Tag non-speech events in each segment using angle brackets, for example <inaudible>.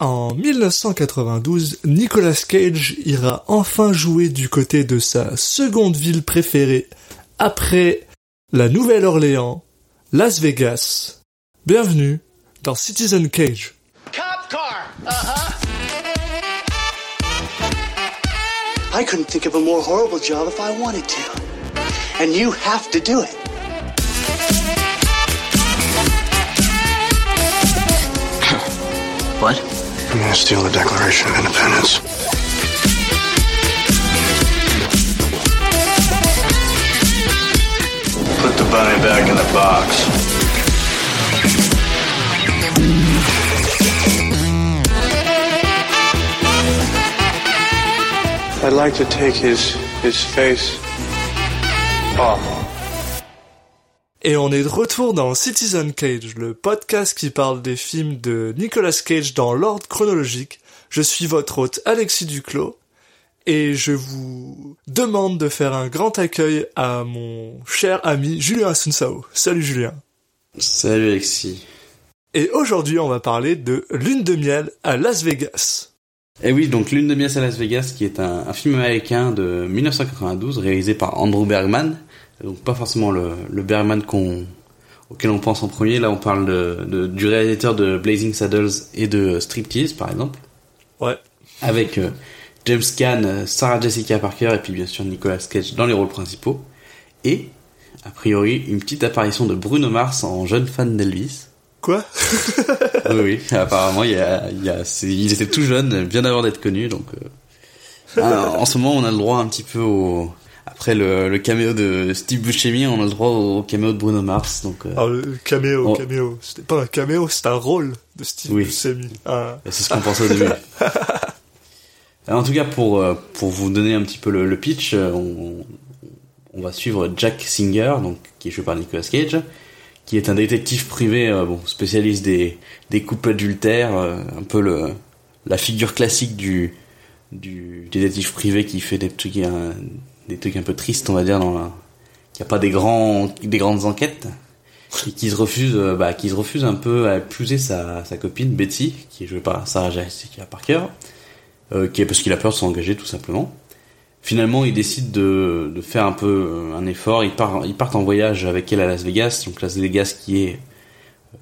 En 1992, Nicolas Cage ira enfin jouer du côté de sa seconde ville préférée, après la Nouvelle-Orléans, Las Vegas. Bienvenue dans Citizen Cage. Cop car. Uh-huh. I couldn't think of a more horrible job if I wanted to. And you have to do it. <laughs> What? I'm gonna steal the Declaration of Independence. Put the bunny back in the box. I'd like to take his his face off. Et on est de retour dans Citizen Cage, le podcast qui parle des films de Nicolas Cage dans l'ordre chronologique. Je suis votre hôte Alexis Duclos et je vous demande de faire un grand accueil à mon cher ami Julien Asunsao. Salut Julien. Salut Alexis. Et aujourd'hui on va parler de Lune de miel à Las Vegas. Et oui, donc Lune de miel à Las Vegas, qui est un, un film américain de 1992 réalisé par Andrew Bergman. Donc pas forcément le, le Bergman qu'on auquel on pense en premier. Là, on parle de, de- du réalisateur de Blazing Saddles et de Striptease, par exemple, Ouais. avec euh, James Caan, euh, Sarah Jessica Parker et puis bien sûr Nicolas Cage dans les rôles principaux. Et a priori une petite apparition de Bruno Mars en jeune fan d'Elvis. Quoi? <laughs> Oui, oui, apparemment, il y a, il y a, c'est- il était tout jeune, bien avant d'être connu, donc. euh, ah, en ce moment, on a le droit un petit peu au. Après le, le caméo de Steve Buscemi, on a le droit au caméo de Bruno Mars, donc. euh, Alors le caméo, Oh. caméo. C'était pas un caméo, c'était un rôle de Steve Oui. Buscemi. Un- c'est ce qu'on pensait au début. Alors, <laughs> en tout cas, pour euh, pour vous donner un petit peu le, le pitch, euh, on, on va suivre Jack Singer, donc qui est joué par Nicolas Cage, qui est un détective privé, euh, bon spécialiste des des couples adultères, euh, un peu le la figure classique du du détective privé qui fait des trucs des trucs un peu tristes, on va dire, dans la qui a pas des grands des grandes enquêtes et qui se refuse euh, bah qui se refuse un peu à épouser sa sa copine Betty qui est jouée par Sarah Jessica Parker euh, qui est parce qu'il a peur de s'engager tout simplement. Finalement, il décide de, de faire un peu euh, un effort. Il part, il part en voyage avec elle à Las Vegas. Donc Las Vegas qui est,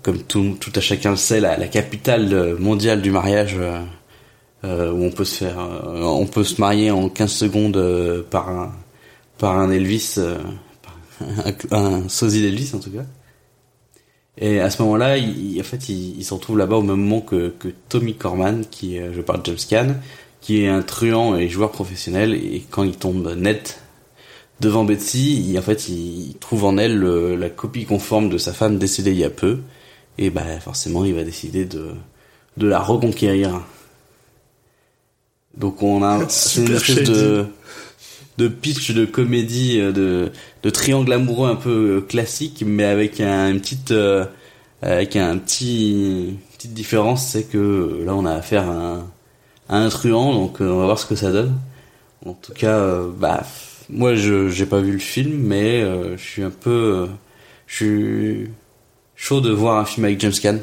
comme tout, tout à chacun le sait, la, la capitale euh, mondiale du mariage, euh, où on peut se faire, euh, on peut se marier en 15 secondes euh, par un, par un Elvis, euh, un, un sosie d'Elvis en tout cas. Et à ce moment-là, il, en fait, il, il se retrouve là-bas au même moment que, que Tommy Corman, qui je parle de James Caan, qui est un truand et joueur professionnel, et quand il tombe net devant Betsy, il, en fait, il trouve en elle le- la copie conforme de sa femme décédée il y a peu, et bah forcément, il va décider de, de la reconquérir. Donc on a <laughs> c'est une espèce de de pitch de comédie euh, de de triangle amoureux un peu euh, classique mais avec un, une petite euh, avec un petit petite différence c'est que là on a affaire à un, à un truand donc on va voir ce que ça donne. En tout cas euh, bah moi je j'ai pas vu le film mais euh, je suis un peu euh, je suis chaud de voir un film avec James Caan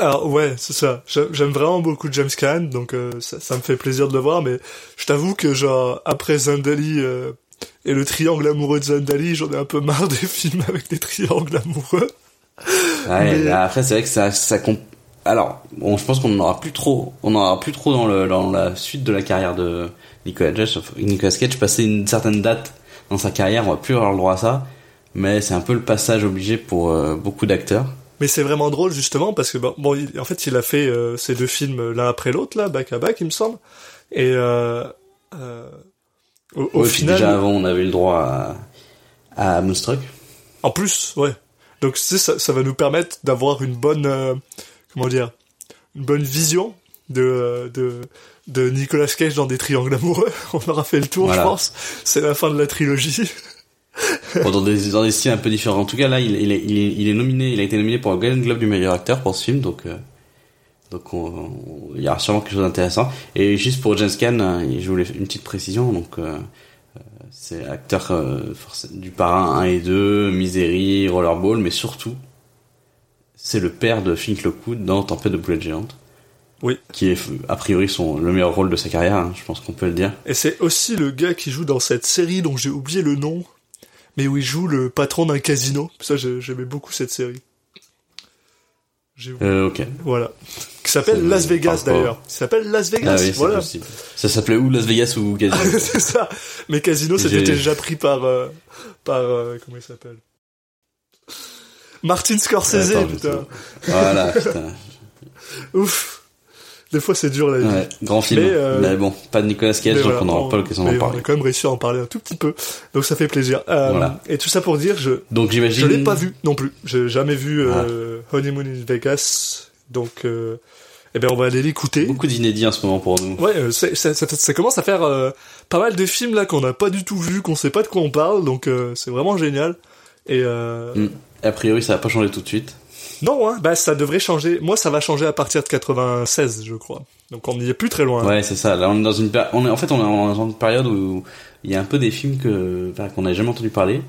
Alors ouais, c'est ça. J'aime vraiment beaucoup James Caan, donc euh, ça, ça me fait plaisir de le voir, mais je t'avoue que genre après Zendali euh, et le triangle amoureux de Zendali, j'en ai un peu marre des <laughs> films avec des triangles amoureux. Ouais, Mais- là, après c'est vrai que ça ça comp- alors bon, je pense qu'on n'en aura plus trop on n'en aura plus trop dans le dans la suite de la carrière de Nicolas Cage Nicolas Cage passé une certaine date dans sa carrière on va plus avoir le droit à ça mais c'est un peu le passage obligé pour euh, beaucoup d'acteurs Mais c'est vraiment drôle justement parce que bon, bon, il- en fait, il a fait euh, ces deux films l'un après l'autre là, back à back, il me semble. Et euh, euh, au, au Ouais, final, déjà avant on avait le droit à, à Moonstruck en plus, ouais. Donc tu sais, ça, ça va nous permettre d'avoir une bonne, euh, comment dire, une bonne vision de, de de Nicolas Cage dans des triangles amoureux. <laughs> On aura fait le tour, Voilà. je pense. C'est la fin de la trilogie. <laughs> Bon, dans des dans des styles un peu différents en tout cas là il, il, est, il, est, il est nominé il a été nominé pour le Golden Globe du meilleur acteur pour ce film donc euh, donc on- on- il y aura sûrement quelque chose d'intéressant et juste pour James Caan euh, je voulais une petite précision donc euh, euh, c'est acteur euh, du parrain 1 et 2 Misery Rollerball mais surtout c'est le père de Fink Lockwood dans Tempête de boulettes géantes Oui. Qui est a priori son le meilleur rôle de sa carrière, hein, je pense qu'on peut le dire. Et c'est aussi le gars qui joue dans cette série dont j'ai oublié le nom, mais où il joue le patron d'un casino. Ça, j'ai- j'aimais beaucoup cette série. Euh, ok. Voilà. Qui s'appelle Ça Las Vegas d'ailleurs. Il s'appelle Las Vegas. Ah oui, voilà. possible. Ça s'appelait où Las Vegas ou <laughs> Casino c'est ça. Mais Casino, c'était J'ai- déjà pris par, euh, par, euh, comment il s'appelle? Martin Scorsese, Attends, putain. Voilà, putain. <laughs> Ouf. Des fois, c'est dur la vie. Ouais, grand film. Mais, Mais, euh, bon, pas de Nicolas Cage, donc voilà, on n'aura pas l'occasion d'en On parler. a quand même réussi à en parler un tout petit peu. Donc ça fait plaisir. Euh, Voilà. Et tout ça pour dire, je, Donc je j'imagine. l'ai pas vu non plus. J'ai jamais vu Ah. euh, Honeymoon in Vegas. Donc, euh, eh ben, on va aller l'écouter. Beaucoup d'inédits en ce moment pour nous. Ouais, ça, ça, ça commence à faire pas mal de films là qu'on n'a pas du tout vu, qu'on sait pas de quoi on parle, donc euh, c'est vraiment génial. Et euh, Mm. A priori, ça va pas changer tout de suite. Non, hein, bah ça devrait changer. Moi, ça va changer à partir de 96, je crois. Donc on n'y est plus très loin. Ouais, c'est ça. Là, on est dans une péri- on est en fait on est dans une période où il y a un peu des films que qu'on n'a jamais entendu parler.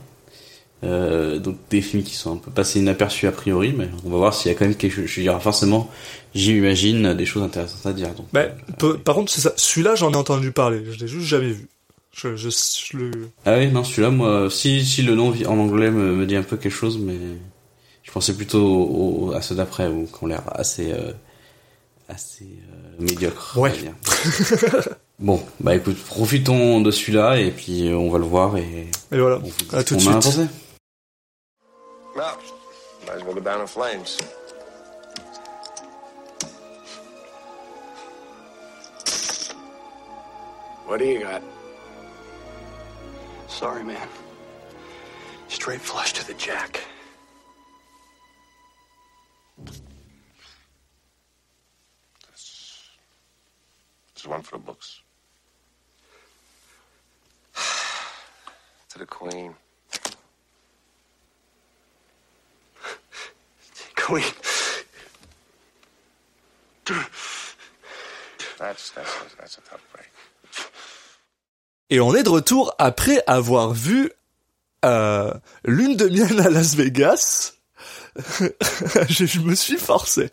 Euh, donc des films qui sont un peu passés inaperçus a priori, mais on va voir s'il y a quand même quelque chose. Il y aura forcément, j'imagine, des choses intéressantes à dire. Donc, Bah, euh, par contre, c'est ça. Celui-là, j'en ai entendu parler. Je l'ai juste jamais vu. Je, je, je le. Ah oui, non, celui-là, moi, si, si le nom en anglais me, me dit un peu quelque chose, mais je pensais plutôt au- au- à ceux d'après, ou qui ont l'air assez, euh, assez euh, médiocres. Ouais. dire. <laughs> bon, bah écoute, profitons de celui-là, et puis euh, on va le voir, et Et voilà. on vous dit À tout de suite. pensé. Well, might as well go down in flames. What do you got? Sorry, man. Straight flush to the jack. Et on est de retour après avoir vu euh, lune de miel à Las Vegas. <laughs> je, je me suis forcé.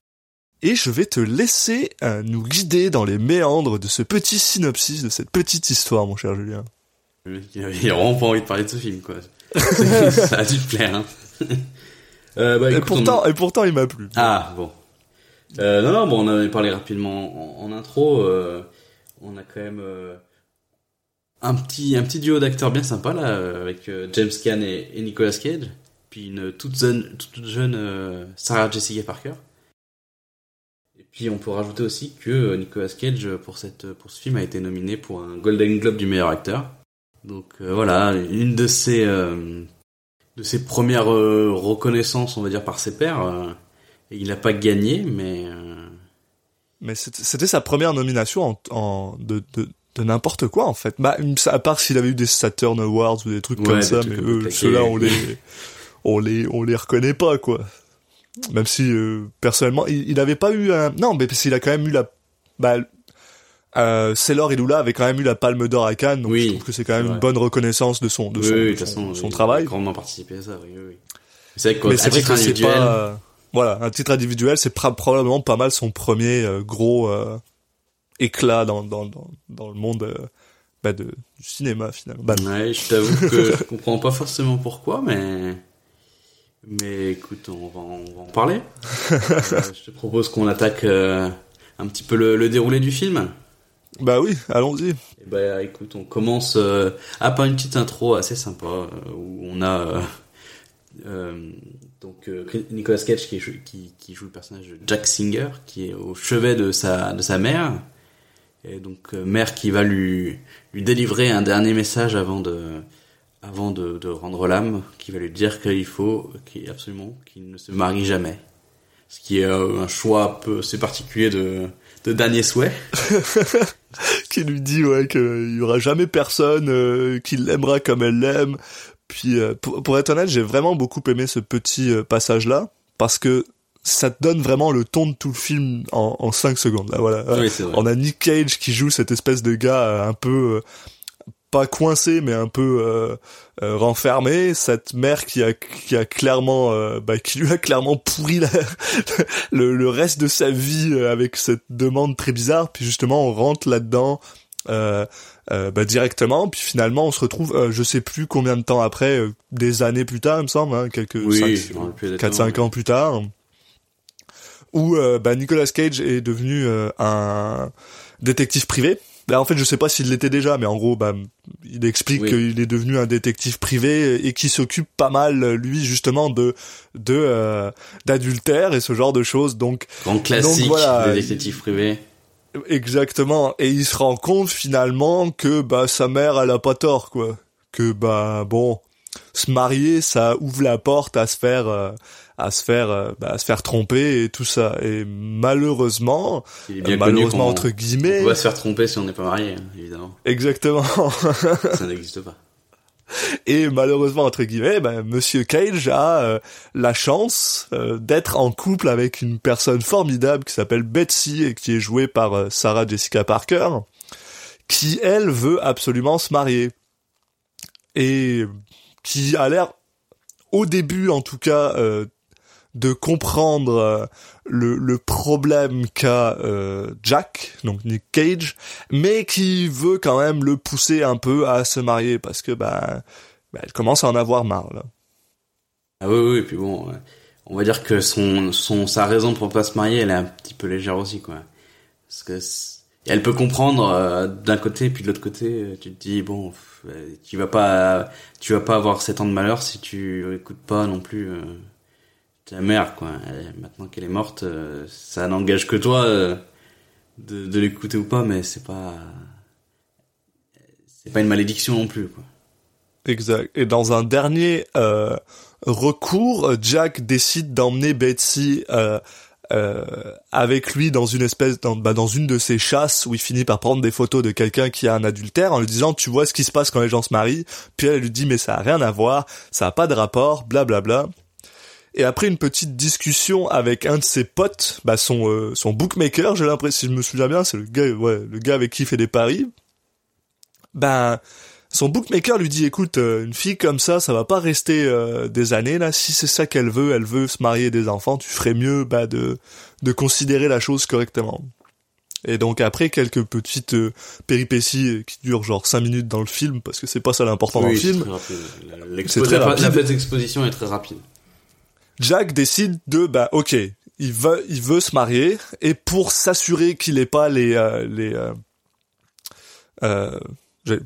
Et je vais te laisser euh, nous guider dans les méandres de ce petit synopsis, de cette petite histoire, mon cher Julien. Il a vraiment pas envie de parler de ce film, quoi. <laughs> Ça a dû te plaire, hein. <laughs> Euh, bah, Et on- pourtant, et pourtant, il m'a plu. Ah bon. Non non bon on avait parlé rapidement en, en intro. on a quand même un petit un petit duo d'acteurs bien sympa là euh, avec euh, James Caan et, Nicolas Cage. Puis une toute jeune toute jeune euh, Sarah Jessica Parker. Et puis on peut rajouter aussi que Nicolas Cage pour cette pour ce film a été nominé pour un Golden Globe du meilleur acteur. Donc voilà une de ses de ses premières euh, reconnaissances on va dire par ses pairs. il n'a pas gagné, mais Mais c'était sa première nomination en, de, de n'importe quoi, en fait. Bah, à part s'il avait eu des Saturn Awards ou des trucs Ouais, comme des ça, mais eux, ceux-là, on les, on les, on les reconnaît pas, quoi. Même si, euh, personnellement, il, il avait pas eu un, non, mais parce qu'il a quand même eu la, bah, euh, et Lula avaient quand même eu la Palme d'Or à Cannes, donc Oui, je trouve que c'est quand même c'est une bonne reconnaissance de son, de oui, son, oui, de son, façon, son il travail. a grandement participé à ça. Oui, oui. C'est vrai Mais c'est que c'est individuel, pas, euh, voilà, un titre individuel, c'est probablement pas mal son premier euh, gros éclat dans, dans, dans, dans le monde euh, bah, de, du cinéma finalement. Bah, ouais, je t'avoue que je <laughs> comprends pas forcément pourquoi, mais mais écoute, on va, en- on va en parler. <laughs> Euh, je te propose qu'on attaque euh, un petit peu le, le déroulé du film. bah oui, allons-y. Ben, écoute, on commence euh, à par une petite intro assez sympa où on a donc Nicolas Cage qui, joue- qui, qui joue le personnage de Jack Singer qui est au chevet de sa de sa mère et donc euh, mère qui va lui lui délivrer un dernier message avant de avant de, de rendre l'âme qui va lui dire qu'il faut qu'il absolument qu'il ne se marie jamais ce qui est euh, un choix un peu assez particulier de de dernier souhait <laughs> Qui lui dit ouais qu'il y aura jamais personne euh, qui l'aimera comme elle l'aime. Puis euh, pour, pour être honnête, j'ai vraiment beaucoup aimé ce petit euh, passage là parce que ça te donne vraiment le ton de tout le film en, en 5 secondes. Là, voilà. oui On a Nick Cage qui joue cette espèce de gars euh, un peu euh, pas coincé mais un peu euh, euh, renfermé cette mère qui a qui a clairement euh, bah, qui lui a clairement pourri la, <laughs> le, le reste de sa vie avec cette demande très bizarre puis justement on rentre là-dedans euh, euh, bah, directement puis finalement on se retrouve je sais plus combien de temps après des années plus tard il me semble hein, quelques Oui, cinq- je me rappelle plus 4 5 exactement. ans plus tard où euh, bah, Nicolas Cage est devenu euh, un détective privé. Là, en fait, je sais pas s'il l'était déjà, mais en gros, bah, il explique Oui. qu'il est devenu un détective privé et qui s'occupe pas mal, lui, justement, de de euh, d'adultère et ce genre de choses. Donc, Grand classique voilà, des détectives privés. exactement. Et il se rend compte finalement que bah sa mère, elle a pas tort, quoi. Que bah bon, se marier, ça ouvre la porte à se faire euh, à se faire euh, bah, à se faire tromper et tout ça. Et malheureusement, Il est bien malheureusement entre guillemets, On va se faire tromper si on n'est pas marié, évidemment. exactement. <laughs> Ça n'existe pas. Et malheureusement entre guillemets, ben, Monsieur Cage a euh, la chance euh, d'être en couple avec une personne formidable qui s'appelle Betsy et qui est jouée par euh, Sarah Jessica Parker, qui elle veut absolument se marier et qui a l'air au début en tout cas de comprendre euh, le, le problème qu'a euh, Jack, donc Nick Cage, mais qui veut quand même le pousser un peu à se marier parce que bah, bah, elle commence à en avoir marre là. Ah oui, oui, et puis bon, ouais. on va dire que son, son, sa raison pour pas se marier, elle est un petit peu légère aussi, quoi. Parce que elle peut comprendre euh, d'un côté, puis de l'autre côté, euh, tu te dis bon, euh, tu vas pas, tu vas pas avoir 7 ans de malheur si tu écoutes pas non plus euh, ta mère, quoi. Maintenant qu'elle est morte, euh, ça n'engage que toi euh, de, l'écouter ou pas, mais c'est pas, c'est pas une malédiction non plus, quoi. Exact. Et dans un dernier euh, recours, Jack décide d'emmener Betsy avec lui dans une espèce dans, bah, dans une de ses chasses où il finit par prendre des photos de quelqu'un qui a un adultère en lui disant tu vois ce qui se passe quand les gens se marient? Puis elle lui dit mais ça a rien à voir ça a pas de rapport blablabla et après une petite discussion avec un de ses potes bah son euh, son bookmaker j'ai l'impression si je me souviens bien c'est le gars ouais le gars avec qui il fait des paris. Ben son bookmaker lui dit écoute euh, une fille comme ça ça va pas rester euh, des années là. Si c'est ça qu'elle veut elle veut se marier des enfants tu ferais mieux bah de de considérer la chose correctement. Et donc après quelques petites euh, péripéties euh, qui durent genre 5 minutes dans le film parce que c'est pas ça l'important dans le Oui, film. très. La- très la- petite exposition est très rapide. Jack décide de bah ok il veut il veut se marier et pour s'assurer qu'il ait pas les euh, les euh, euh,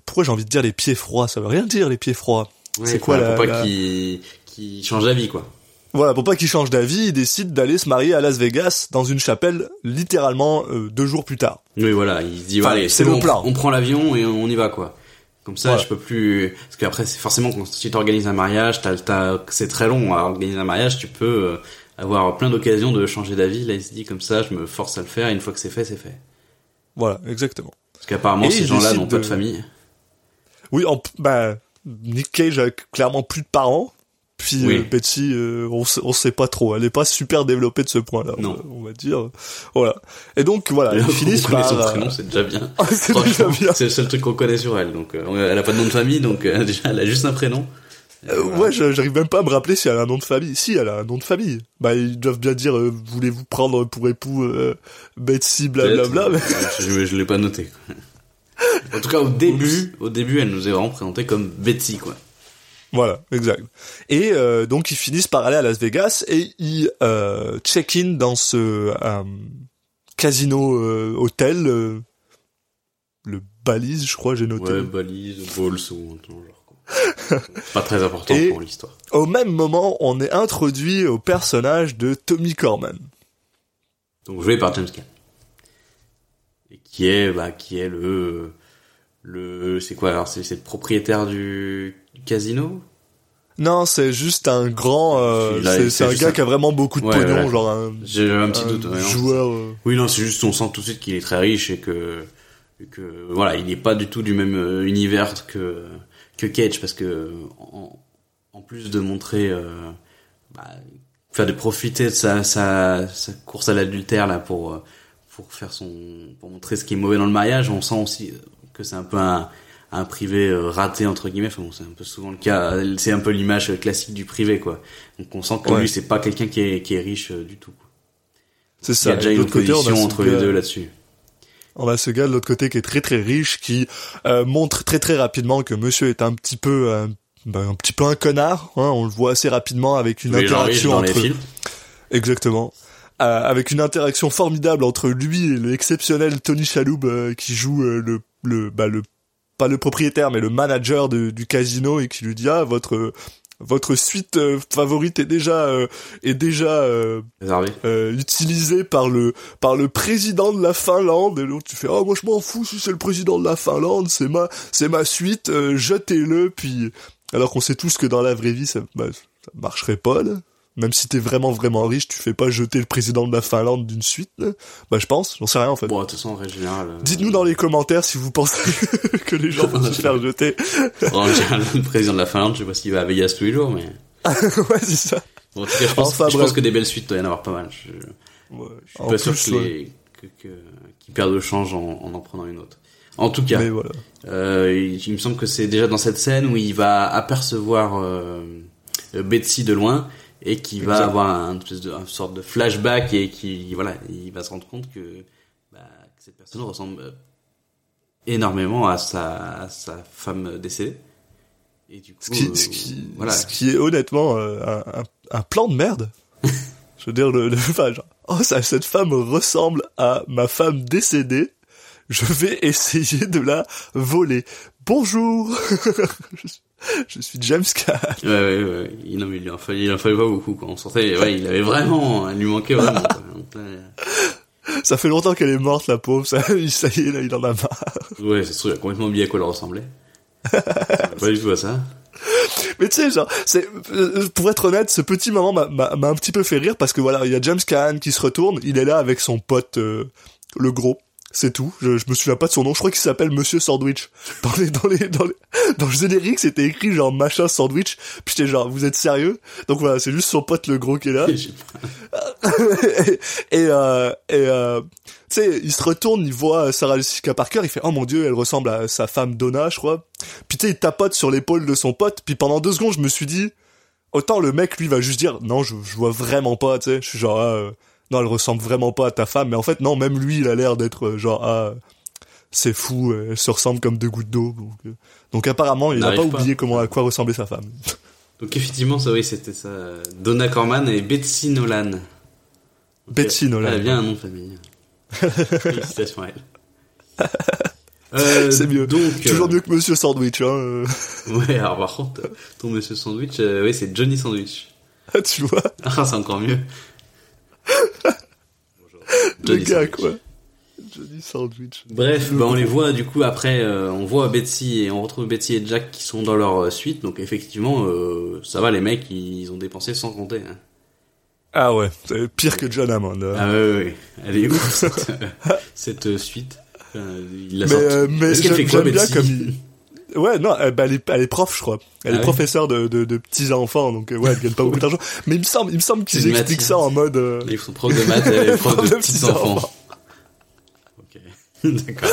pourquoi j'ai envie de dire les pieds froids? Ça veut rien dire les pieds froids c'est quoi Pour la, pas la- qu'il change d'avis, quoi. Voilà, pour pas qu'il change d'avis, il décide d'aller se marier à Las Vegas dans une chapelle littéralement euh, deux jours plus tard. Oui, voilà, il se dit, Enfin, c'est bon, le plan. On prend l'avion et on y va, quoi. Comme ça, Voilà. je peux plus, parce qu'après, c'est forcément quand si t'organises un mariage, c'est très long à organiser un mariage, tu peux euh, avoir plein d'occasions de changer d'avis. Là, il se dit comme ça, je me force à le faire. Et une fois que c'est fait, c'est fait. Voilà, exactement. Parce qu'apparemment, ces gens-là n'ont pas de- de famille. Oui, en, bah, Nick Cage a clairement plus de parents. Oui. euh, Betsy, euh, on, sait, on sait pas trop. Elle est pas super développée de ce point-là. on Non. va- On va dire. Voilà. Et donc voilà, ils finissent par. son euh, prénom, c'est déjà bien. <laughs> c'est déjà bien. c'est le seul truc qu'on connaît sur elle. Donc, euh, elle a pas de nom de famille, donc euh, <laughs> déjà, elle a juste un prénom. Euh, ouais, j'arrive même pas à me rappeler si elle a un nom de famille. Si, elle a un nom de famille. Bah, ils doivent bien dire, euh, voulez-vous prendre pour époux euh, Betsy, blablabla. mais-. Je, je l'ai pas noté. quoi. <laughs> En tout cas, au début, au début, elle nous est vraiment présentée comme Betsy, quoi. Voilà, exact. Et euh, donc ils finissent par aller à Las Vegas et ils euh, check-in dans ce euh, casino euh, hôtel, euh, le Balise, je crois, j'ai noté. Ouais, balise, balls ou genre. Pas très important Et- pour l'histoire. Au même moment, on est introduit au personnage de Tommy Corman. Donc, joué par James Caan. Et qui est, bah, qui est le, le, c'est quoi, alors, c'est le propriétaire du casino? Non, c'est juste un grand, euh, c'est un gars un- qui a vraiment beaucoup de Ouais, pognon, genre un, J'ai un petit un doute, ouais, joueur. euh, Oui, non, c'est juste, on sent tout de suite qu'il est très riche et que, que voilà, il n'est pas du tout du même euh, univers que, que Cage parce que, en, en plus de montrer, euh, bah, faire de profiter de sa, sa, sa course à l'adultère, là, pour, pour faire son, pour montrer ce qui est mauvais dans le mariage, on sent aussi que c'est un peu un, un privé euh, raté entre guillemets. Enfin, bon, c'est un peu souvent le cas. C'est un peu l'image classique du privé, quoi. Donc on sent que Ouais. lui, c'est pas quelqu'un qui est, qui est riche euh, du tout. C'est Il y ça. a déjà une l'autre côté, entre les deux là-dessus. On a ce gars de l'autre côté qui est très très riche, qui euh, montre très très rapidement que monsieur est un petit peu euh, ben, un petit peu un connard. Hein, on le voit assez rapidement avec une riches interaction dans entre les films. exactement. Euh, avec une interaction formidable entre lui et l'exceptionnel Tony Shalhoub euh, qui joue le le bah le pas le propriétaire mais le manager de- du casino et qui lui dit ah votre votre suite euh, favorite est déjà euh, est déjà euh, euh, utilisé par le par le président de la Finlande. Et l'autre tu fais oh moi je m'en fous si c'est le président de la Finlande c'est ma c'est ma suite euh, jetez-le puis alors qu'on sait tous que dans la vraie vie ça bah, ça marcherait pas là même si t'es vraiment vraiment riche tu fais pas jeter le président de la Finlande d'une suite là. bah je pense j'en sais rien en fait Bon, de toute façon, en règle générale. euh, dites-nous dans les commentaires si vous pensez <laughs> que les gens <laughs> vont se faire jeter En général, le président de la Finlande, je sais pas s'il va à Vegas tous les jours, mais. <laughs> ouais c'est ça Bon, en tout cas, je pense, Enfin, je pense que des belles suites, il doit y en avoir pas mal. Je, Ouais. je suis En pas sûr que ouais. les, que, que, qu'ils perdent le change en, en en prenant une autre. En tout cas, mais voilà euh, il, il me semble que c'est déjà dans cette scène où il va apercevoir euh, euh, Betsy de loin et qui va Exact. avoir un espèce de, une sorte de flashback et qui, voilà, il va se rendre compte que, bah, que cette personne ressemble euh, énormément à sa, à sa femme décédée. Et du coup, Ce qui, euh, ce qui, voilà. ce qui est honnêtement euh, un, un, un plan de merde. <laughs> Je veux dire, le, le enfin, genre, oh, ça, cette femme ressemble à ma femme décédée. Je vais <laughs> essayer de la voler. Bonjour. <laughs> je, suis, <laughs> je suis James Caan. Ouais, ouais, ouais. Il, non, mais il en fallait, il en fallait pas beaucoup, quoi. On sentait, ouais, il avait vraiment, il lui manquait vraiment, quoi. Donc là, Ça fait longtemps qu'elle est morte, la pauvre. Ça, ça y est, là, il en a marre. ouais, c'est sûr, il a complètement oublié à quoi elle ressemblait. <laughs> pas du tout à ça. Mais tu sais, genre, c'est, euh, pour être honnête, ce petit moment m'a un petit peu fait rire parce que voilà, il y a James Caan qui se retourne, il est là avec son pote, euh, le gros. C'est tout. Je, je me souviens pas de son nom. Je crois qu'il s'appelle Monsieur Sandwich. <laughs> Dans les, dans les, dans les, dans le générique, c'était écrit genre machin sandwich. Puis j'étais genre, vous êtes sérieux? Donc voilà, c'est juste son pote le gros qui est là. <laughs> Pas. et euh, et euh, tu sais, il se retourne, il voit Sarah Jessica Parker, il fait oh mon dieu, elle ressemble à sa femme Donna, je crois. Puis tu sais, il tapote sur l'épaule de son pote. Puis pendant deux secondes, je me suis dit autant le mec lui va juste dire non, je, je vois vraiment pas, tu sais. Je suis genre ah, euh, non, elle ressemble vraiment pas à ta femme. Mais en fait non, même lui, il a l'air d'être euh, genre ah c'est fou, euh, elle se ressemble comme deux gouttes d'eau. Donc, euh, donc apparemment, il n'a pas pas. oublié comment à quoi ressemblait sa femme. <laughs> Donc effectivement, ça, oui, c'était ça. Donna Corman et Betsy Nolan. Betsy Nolan. Elle a bien un nom de famille. <laughs> Félicitations à elle. Euh, C'est mieux. Donc, Toujours euh, mieux que Monsieur Sandwich, hein. Ouais, alors par contre, ton monsieur sandwich, euh, oui, c'est Johnny Sandwich. <laughs> tu vois, Ah, c'est encore mieux. Bonjour. le gars Sandwich. quoi. Johnny Sandwich. Bref, bah, on les voit du coup après, euh, on voit Betsy et on retrouve Betsy et Jack qui sont dans leur euh, suite. Donc effectivement, euh, ça va, les mecs, ils ont dépensé sans compter. Hein. Ah ouais, c'est pire que John Hammond. hein. Ah ouais, ouais. Elle est ouf <laughs> cette, cette suite. Il la mais sort- euh, mais Est-ce qu'elle fait quoi, Betsy comme il... Ouais, non, elle, bah, elle, est, elle est prof, je crois. Elle Ah est ouais professeure de, de, de petits enfants, donc euh, ouais, elle gagne pas <laughs> beaucoup d'argent. Mais il me semble, il me semble qu'ils expliquent ça en mode. euh, Ils sont prof de maths <laughs> et prof Prof de de petits petits enfants. enfants. Ok, <laughs> d'accord.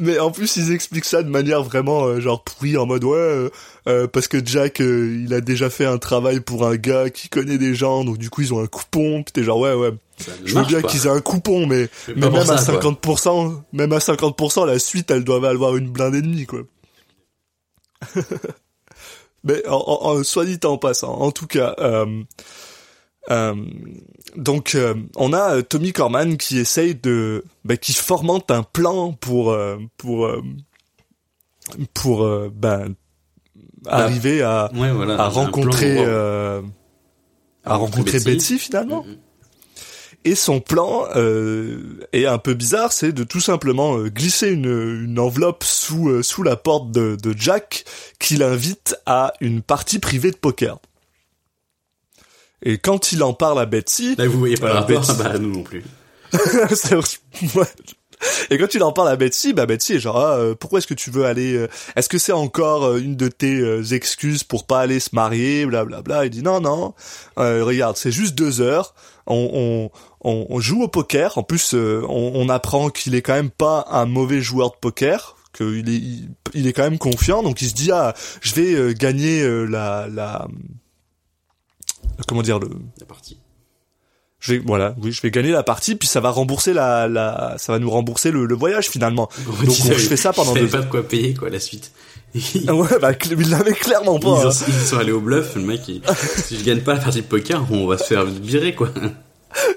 Mais en plus, ils expliquent ça de manière vraiment euh, genre pourrie, en mode ouais, euh, euh, parce que Jack, euh, il a déjà fait un travail pour un gars qui connaît des gens, donc du coup ils ont un coupon. Puis t'es genre ouais, ouais, je veux bien qu'ils aient un coupon, mais, Mais même à ça, quoi. 50%, même à 50%, la suite, elle doit valoir une blinde et demie, quoi. <laughs> mais en, en- en- soit dit en passant, en tout cas, euh, euh, donc euh, on a euh, Tommy Corman qui essaye de, bah, qui fomente un plan pour euh, pour euh, pour ben arriver à Ouais, voilà. à rencontrer euh, à rencontrer Betsy. Betsy finalement. Mhm. Et son plan euh, est un peu bizarre, c'est de tout simplement euh, glisser une, une enveloppe sous euh, sous la porte de, de Jack, qui l'invite à une partie privée de poker. Et quand il en parle à Betsy, Là, vous voyez pas Euh, <laughs> Betsy. bah nous non plus. <laughs> Et quand il en parle à Betsy, bah Betsy est genre ah, euh, pourquoi est-ce que tu veux aller euh, Est-ce que c'est encore euh, une de tes excuses pour pas aller se marier Blablabla. Il dit non non. Euh, regarde, c'est juste deux heures. On, on on, joue au poker. En plus, on, on apprend qu'il est quand même pas un mauvais joueur de poker, qu'il est, il, il est quand même confiant. Donc il se dit ah, je vais euh, gagner euh, la, la, comment dire le, La partie. je vais, voilà, oui, je vais gagner la partie, puis ça va rembourser la, la, ça va nous rembourser le, le voyage finalement. Donc Ils on- je fais ça pendant ils deux pas de quoi payer quoi la suite. Ils, <laughs> Ah ouais, bah il l'avait clairement ils pas. hein. ont- ils sont allés au bluff. Le mec, il- <laughs> si je gagne pas la partie de poker, on va se faire virer quoi.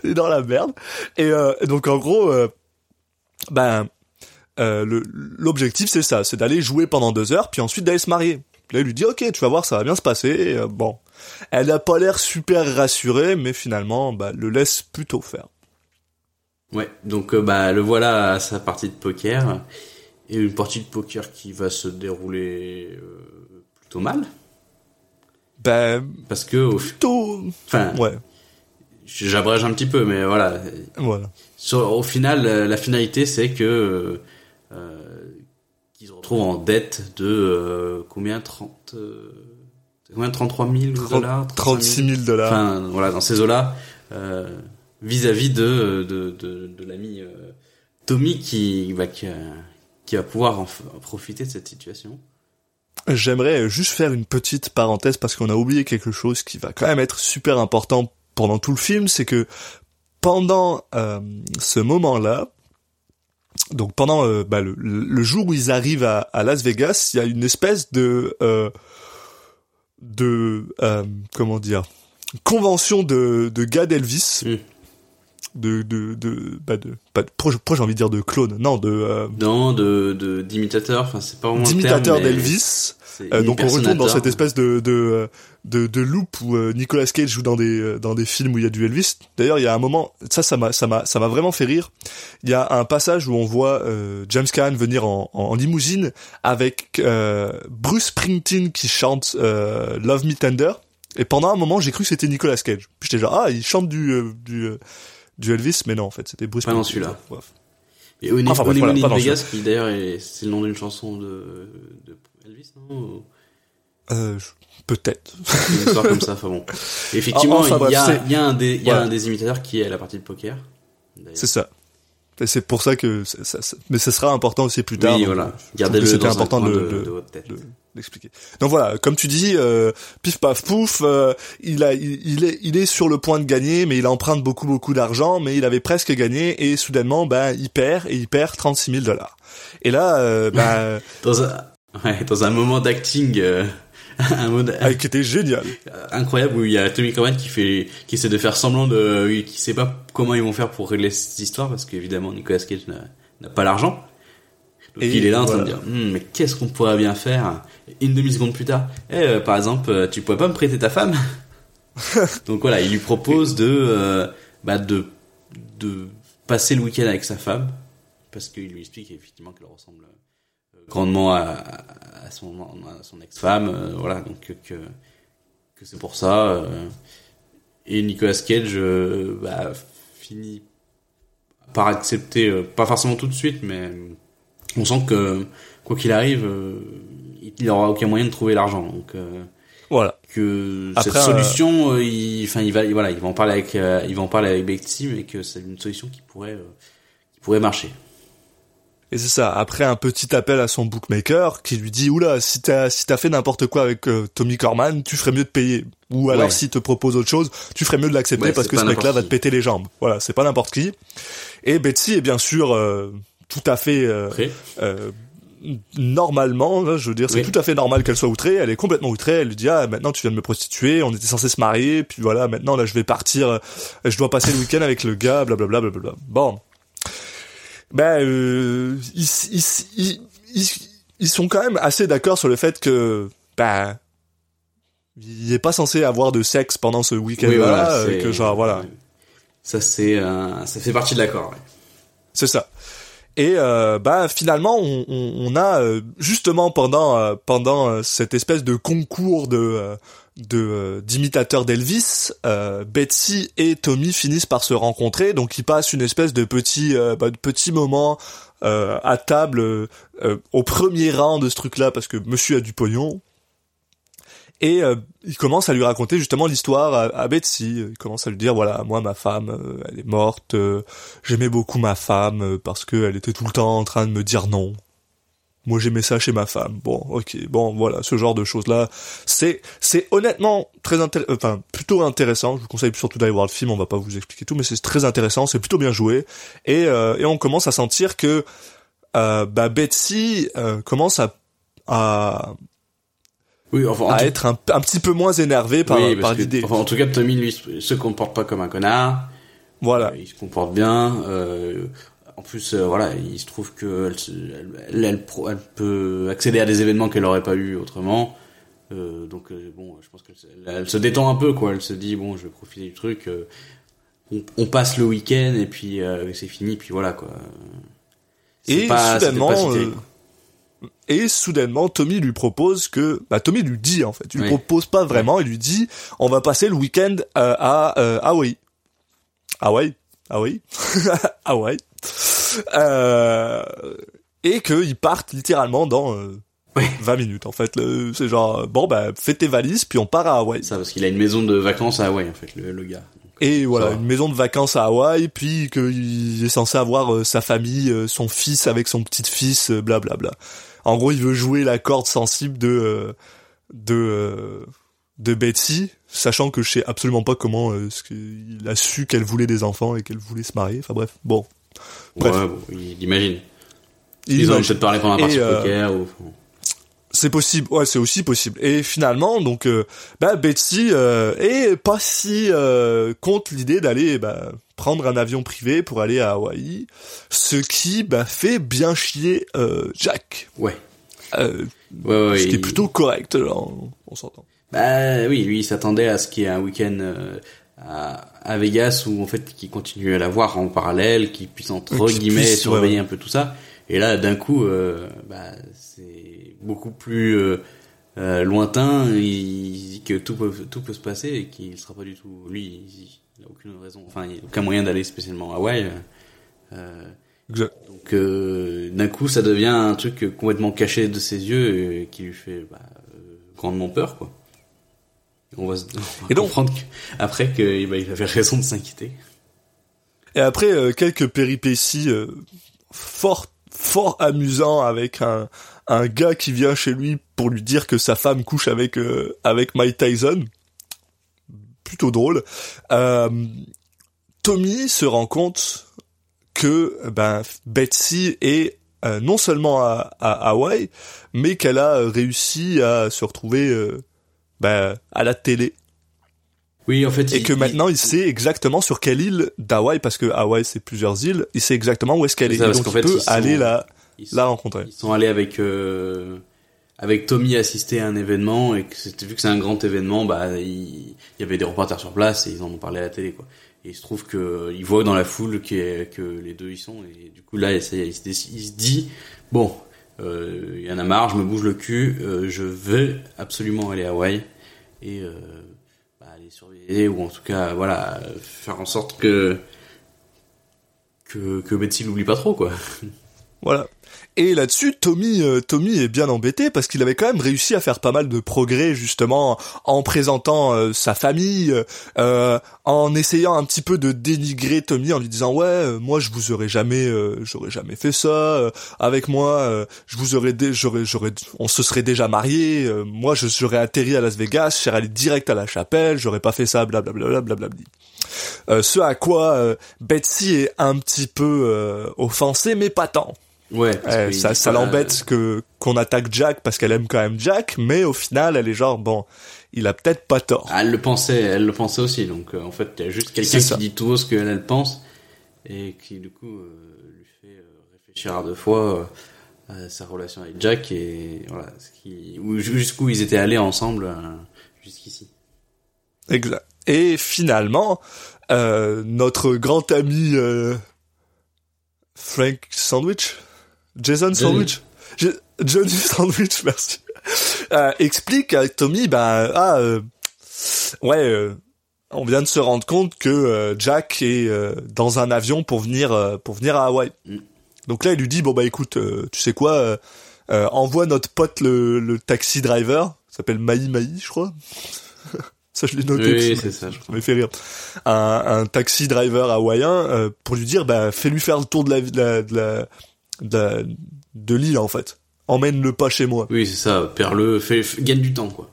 Il est dans la merde. Et euh, donc en gros, euh, ben euh, l'objectif c'est ça, c'est d'aller jouer pendant deux heures, puis ensuite d'aller se marier. Là, il lui dit ok, tu vas voir, ça va bien se passer. Et, euh, bon, elle a pas l'air super rassurée, mais finalement, bah, le laisse plutôt faire. Ouais, donc euh, bah le voilà à sa partie de poker et une partie de poker qui va se dérouler euh, plutôt mal Ben parce que plutôt, enfin ouais, j'abrège un petit peu mais voilà voilà. sur, au final la finalité c'est que euh, euh, qu'ils se retrouvent en dette de euh, combien 30 euh, combien 33 000 dollars 36 000 dollars. enfin voilà dans ces eaux là vis-à-vis de de, de, de l'ami euh, Tommy qui va qui, euh, qui va pouvoir en profiter de cette situation J'aimerais juste faire une petite parenthèse parce qu'on a oublié quelque chose qui va quand même être super important pendant tout le film, c'est que pendant euh, ce moment-là, donc pendant euh, bah, le, le jour où ils arrivent à, à Las Vegas, il y a une espèce de euh, de euh, comment dire convention de de gars d'Elvis. Mm. De, de, de, bah de, pas de, pourquoi j'ai envie de dire de clone, non, de, dans de de d'imitateurs enfin c'est pas vraiment mais d'Elvis. donc on retourne dans cette espèce de de de, de loop où euh, Nicolas Cage joue dans des euh, dans des films où il y a du Elvis. D'ailleurs, il y a un moment, ça ça m'a ça m'a ça m'a vraiment fait rire. Il y a un passage où on voit euh, James Caan venir en, en limousine avec euh, Bruce Springsteen qui chante euh, Love Me Tender. Et pendant un moment, j'ai cru que c'était Nicolas Cage. Puis j'étais genre ah, il chante du euh, du du Elvis, mais non en fait c'était Bruce Pas dans Springsteen. celui-là. Bref. et Honey, Enfin, bref, voilà, pas in dans Vegas qui d'ailleurs est- c'est le nom d'une chanson de, de Elvis non Euh, peut-être. une histoire comme ça enfin bon <laughs> effectivement Enfin, il y a bref, c'est- il y a un des il y a Voilà. un des imitateurs qui est à la partie de poker. C'est ça. Et c'est pour ça que ça, ça- ça- mais ce sera important aussi plus tard. oui voilà gardez-le c'était important de, de, de- de votre tête de l'expliquer. Donc voilà, comme tu dis, euh, pif paf pouf, euh, il a, il, il est, il est sur le point de gagner, mais il emprunte beaucoup beaucoup d'argent, mais il avait presque gagné et soudainement, ben, il perd et il perd 36 000 dollars. Et là, euh, <laughs> ben, dans un ouais, dans un moment d'acting euh, <laughs> un mode ah, qui était génial. incroyable où il y a Tommy Corman qui fait qui essaie de faire semblant de qui sait pas comment ils vont faire pour régler cette histoire parce qu'évidemment Nicolas Cage n'a pas l'argent. Donc Et il est là en train de dire Hum, mais qu'est-ce qu'on pourrait bien faire une demi seconde plus tard eh euh, par exemple euh, tu pourrais pas me prêter ta femme? <laughs> Donc voilà il lui propose de euh, bah de de passer le week-end avec sa femme parce qu'il lui explique effectivement qu'elle ressemble euh, grandement à, à son à son ex-femme euh, voilà donc que que c'est pour ça euh, et Nicolas Cage euh, bah, finit par accepter pas forcément tout de suite mais on sent que quoi qu'il arrive euh, il aura aucun moyen de trouver l'argent donc euh, Voilà. que Après, cette solution euh, il enfin il va voilà il va en parler avec il va en parler avec mais que c'est une solution qui pourrait qui pourrait marcher Et c'est ça. Après un petit appel à son bookmaker qui lui dit oula si t'as si t'as fait n'importe quoi avec euh, Tommy Corman, tu ferais mieux de payer. Ou alors Ouais. s'il te propose autre chose, tu ferais mieux de l'accepter Ouais, parce que ce mec-là va te péter les jambes. Voilà, c'est pas n'importe qui. Et Betsy est bien sûr euh, tout à fait euh, euh, normalement, là, je veux dire, c'est Oui. tout à fait normal qu'elle soit outrée. Elle est complètement outrée. Elle lui dit ah maintenant tu viens de me prostituer. On était censé se marier. Puis voilà, maintenant là je vais partir. Je dois passer le week-end avec le gars. Blablabla. Blablabla. Bon. Ben euh, ils, ils, ils, ils, ils sont quand même assez d'accord sur le fait que ben il est pas censé avoir de sexe pendant ce week-end-là. Oui, voilà, c'est- que genre voilà. ça c'est euh, ça fait partie de l'accord ouais. C'est ça. Et euh, bah finalement on, on, on a euh, justement pendant euh, pendant euh, cette espèce de concours de euh, de euh, d'imitateurs d'Elvis, euh, Betsy et Tommy finissent par se rencontrer, donc ils passent une espèce de petit euh, bah, de petit moment euh, à table euh, au premier rang de ce truc-là parce que Monsieur a du pognon. et il commence à lui raconter justement l'histoire à, à, Betsy. Il commence à lui dire voilà, moi ma femme, elle est morte. J'aimais beaucoup ma femme parce qu'elle était tout le temps en train de me dire non. Moi j'aimais ça chez ma femme. Bon, ok, bon voilà, ce genre de choses là, c'est c'est honnêtement très intéressant, enfin plutôt intéressant. Je vous conseille surtout d'aller voir le film. On va pas vous expliquer tout, mais c'est très intéressant. C'est plutôt bien joué et euh, et on commence à sentir que euh, bah Betsy euh, commence à à Oui, enfin, en à tout- être un, un petit peu moins énervé par, oui, par l'idée. enfin, en tout cas, Tommy, lui, se se comporte pas comme un connard. Voilà. Euh, il se comporte bien. euh, en plus, euh, voilà, il se trouve que elle, peut accéder à des événements qu'elle aurait pas eu autrement. Euh, donc euh, bon, je pense qu'elle se- détend un peu, quoi. Elle se dit bon, je vais profiter du truc. on, on passe le week-end et puis c'est fini, puis voilà, quoi. Et pas- soudainement. Et soudainement, Tommy lui propose que, bah Tommy lui dit en fait, il lui Oui. propose pas vraiment, il lui dit, on va passer le week-end à Hawaï. Hawaï, Hawaï, Hawaï. Euh, et qu'ils partent littéralement dans euh, Ouais. 20 minutes en fait. C'est genre, bon bah fais tes valises puis on part à Hawaï. Ça, parce qu'il a une maison de vacances à Hawaï, en fait, le, le gars. Et voilà, une maison de vacances à Hawaï, puis qu'il est censé avoir euh, sa famille, euh, son fils avec son petit-fils, euh, blablabla. En gros, il veut jouer la corde sensible de euh, de euh, de Betsy, sachant que je sais absolument pas comment euh, ce qu'il a su qu'elle voulait des enfants et qu'elle voulait se marier. Enfin bref, bon, Bref. Ouais, bon, il imagine. il Ils ont peut-être parlé pendant la partie euh, poker ou... C'est possible, ouais, c'est aussi possible. Et finalement, donc, euh, bah, Betsy euh, est pas si euh, contre l'idée d'aller bah, prendre un avion privé pour aller à Hawaï, ce qui bah, fait bien chier euh, Jack. Ouais. Euh, Ouais, ouais, ce qui est plutôt correct, là, on, on s'entend. Bah oui, lui, il s'attendait à ce qu'il y ait un week-end euh, à, à Vegas où, en fait, qu'il continue à la voir en parallèle, qu'il puisse, entre guillemets, puisse, surveiller ouais, un peu tout ça. Et là, d'un coup, euh, bah, c'est beaucoup plus euh, euh, lointain. Il dit que tout peut, tout peut se passer et qu'il sera pas du tout... Lui, il, il a aucune raison, enfin, il a aucun moyen d'aller spécialement à Hawaï. Euh, Exact. Donc euh, d'un coup, ça devient un truc complètement caché de ses yeux et qui lui fait bah, euh, grandement peur, quoi. On va, se, <laughs> on va Et donc- comprendre après qu'il bah, il avait raison de s'inquiéter. Et après euh, quelques péripéties euh, fort fort amusants avec un un gars qui vient chez lui pour lui dire que sa femme couche avec euh, avec Mike Tyson. Plutôt drôle. Tommy se rend compte que ben Betsy est non seulement à, à Hawaï, mais qu'elle a réussi à se retrouver ben, à la télé Oui, en fait, et il- que maintenant il sait exactement sur quelle île d'Hawaï, parce que Hawaï c'est plusieurs îles, il sait exactement où est-ce qu'elle est. C'est ça, donc il fait, peut ils sont- aller la, ils, la rencontrer. ils sont allés avec euh, avec Tommy assister à un événement et que c'était vu que c'est un grand événement, bah il, il y avait des reporters sur place et ils en ont parlé à la télé, quoi. Et il se trouve que il voit dans la foule que, que les deux y sont et du coup là, il se, décide- il se dit bon, il y en a marre, je me bouge le cul, euh, je veux absolument aller à Hawaï et euh, bah, aller surveiller ou en tout cas voilà faire en sorte que que que Betsy l'oublie pas trop quoi. Voilà. Et là-dessus, Tommy, euh, Tommy est bien embêté parce qu'il avait quand même réussi à faire pas mal de progrès justement en présentant euh, sa famille, euh, en essayant un petit peu de dénigrer Tommy en lui disant ouais, euh, moi je vous aurais jamais, j'aurais jamais fait ça. avec moi, je vous aurais, j'aurais, j'aurais, on se serait déjà marié. moi, je j'aurais atterri à Las Vegas, je serais allé direct à la chapelle, j'aurais pas fait ça, blablabla, blablabla. Ce à quoi Betsy est un petit peu offensée, mais pas tant. Ouais, qu'il ça, ça l'embête que qu'on attaque Jack parce qu'elle aime quand même Jack, mais au final, elle est genre bon, il a peut-être pas tort. Ah, elle le pensait, elle le pensait aussi. Donc euh, en fait, il y a juste quelqu'un qui dit tout haut ce qu'elle elle pense et qui du coup euh, lui fait euh, réfléchir à deux fois euh, à sa relation avec Jack et voilà, ce qui où- jusqu'où ils étaient allés ensemble euh, jusqu'ici. Exact. Et finalement, euh, notre grand ami euh, Frank Sandwich, Jason Sandwich, Je- Johnny <laughs> Sandwich, merci, euh, explique à Tommy, ben ah euh, ouais, euh, on vient de se rendre compte que euh, Jack est euh, dans un avion pour venir euh, pour venir à Hawaï. Mm. Donc là, il lui dit bon bah écoute, euh, tu sais quoi, envoie notre pote le, le taxi driver, s'appelle Maï Maï, je crois. <laughs> ça, je l'ai noté. Oui, c'est ça, je ça m'a fait rire. Un, un taxi driver hawaïen euh, pour lui dire, bah, fais-lui faire le tour de la, de la, de la, de, de l'île en fait. Emmène-le pas chez moi. Oui, c'est ça. Fait- gagne du temps, quoi.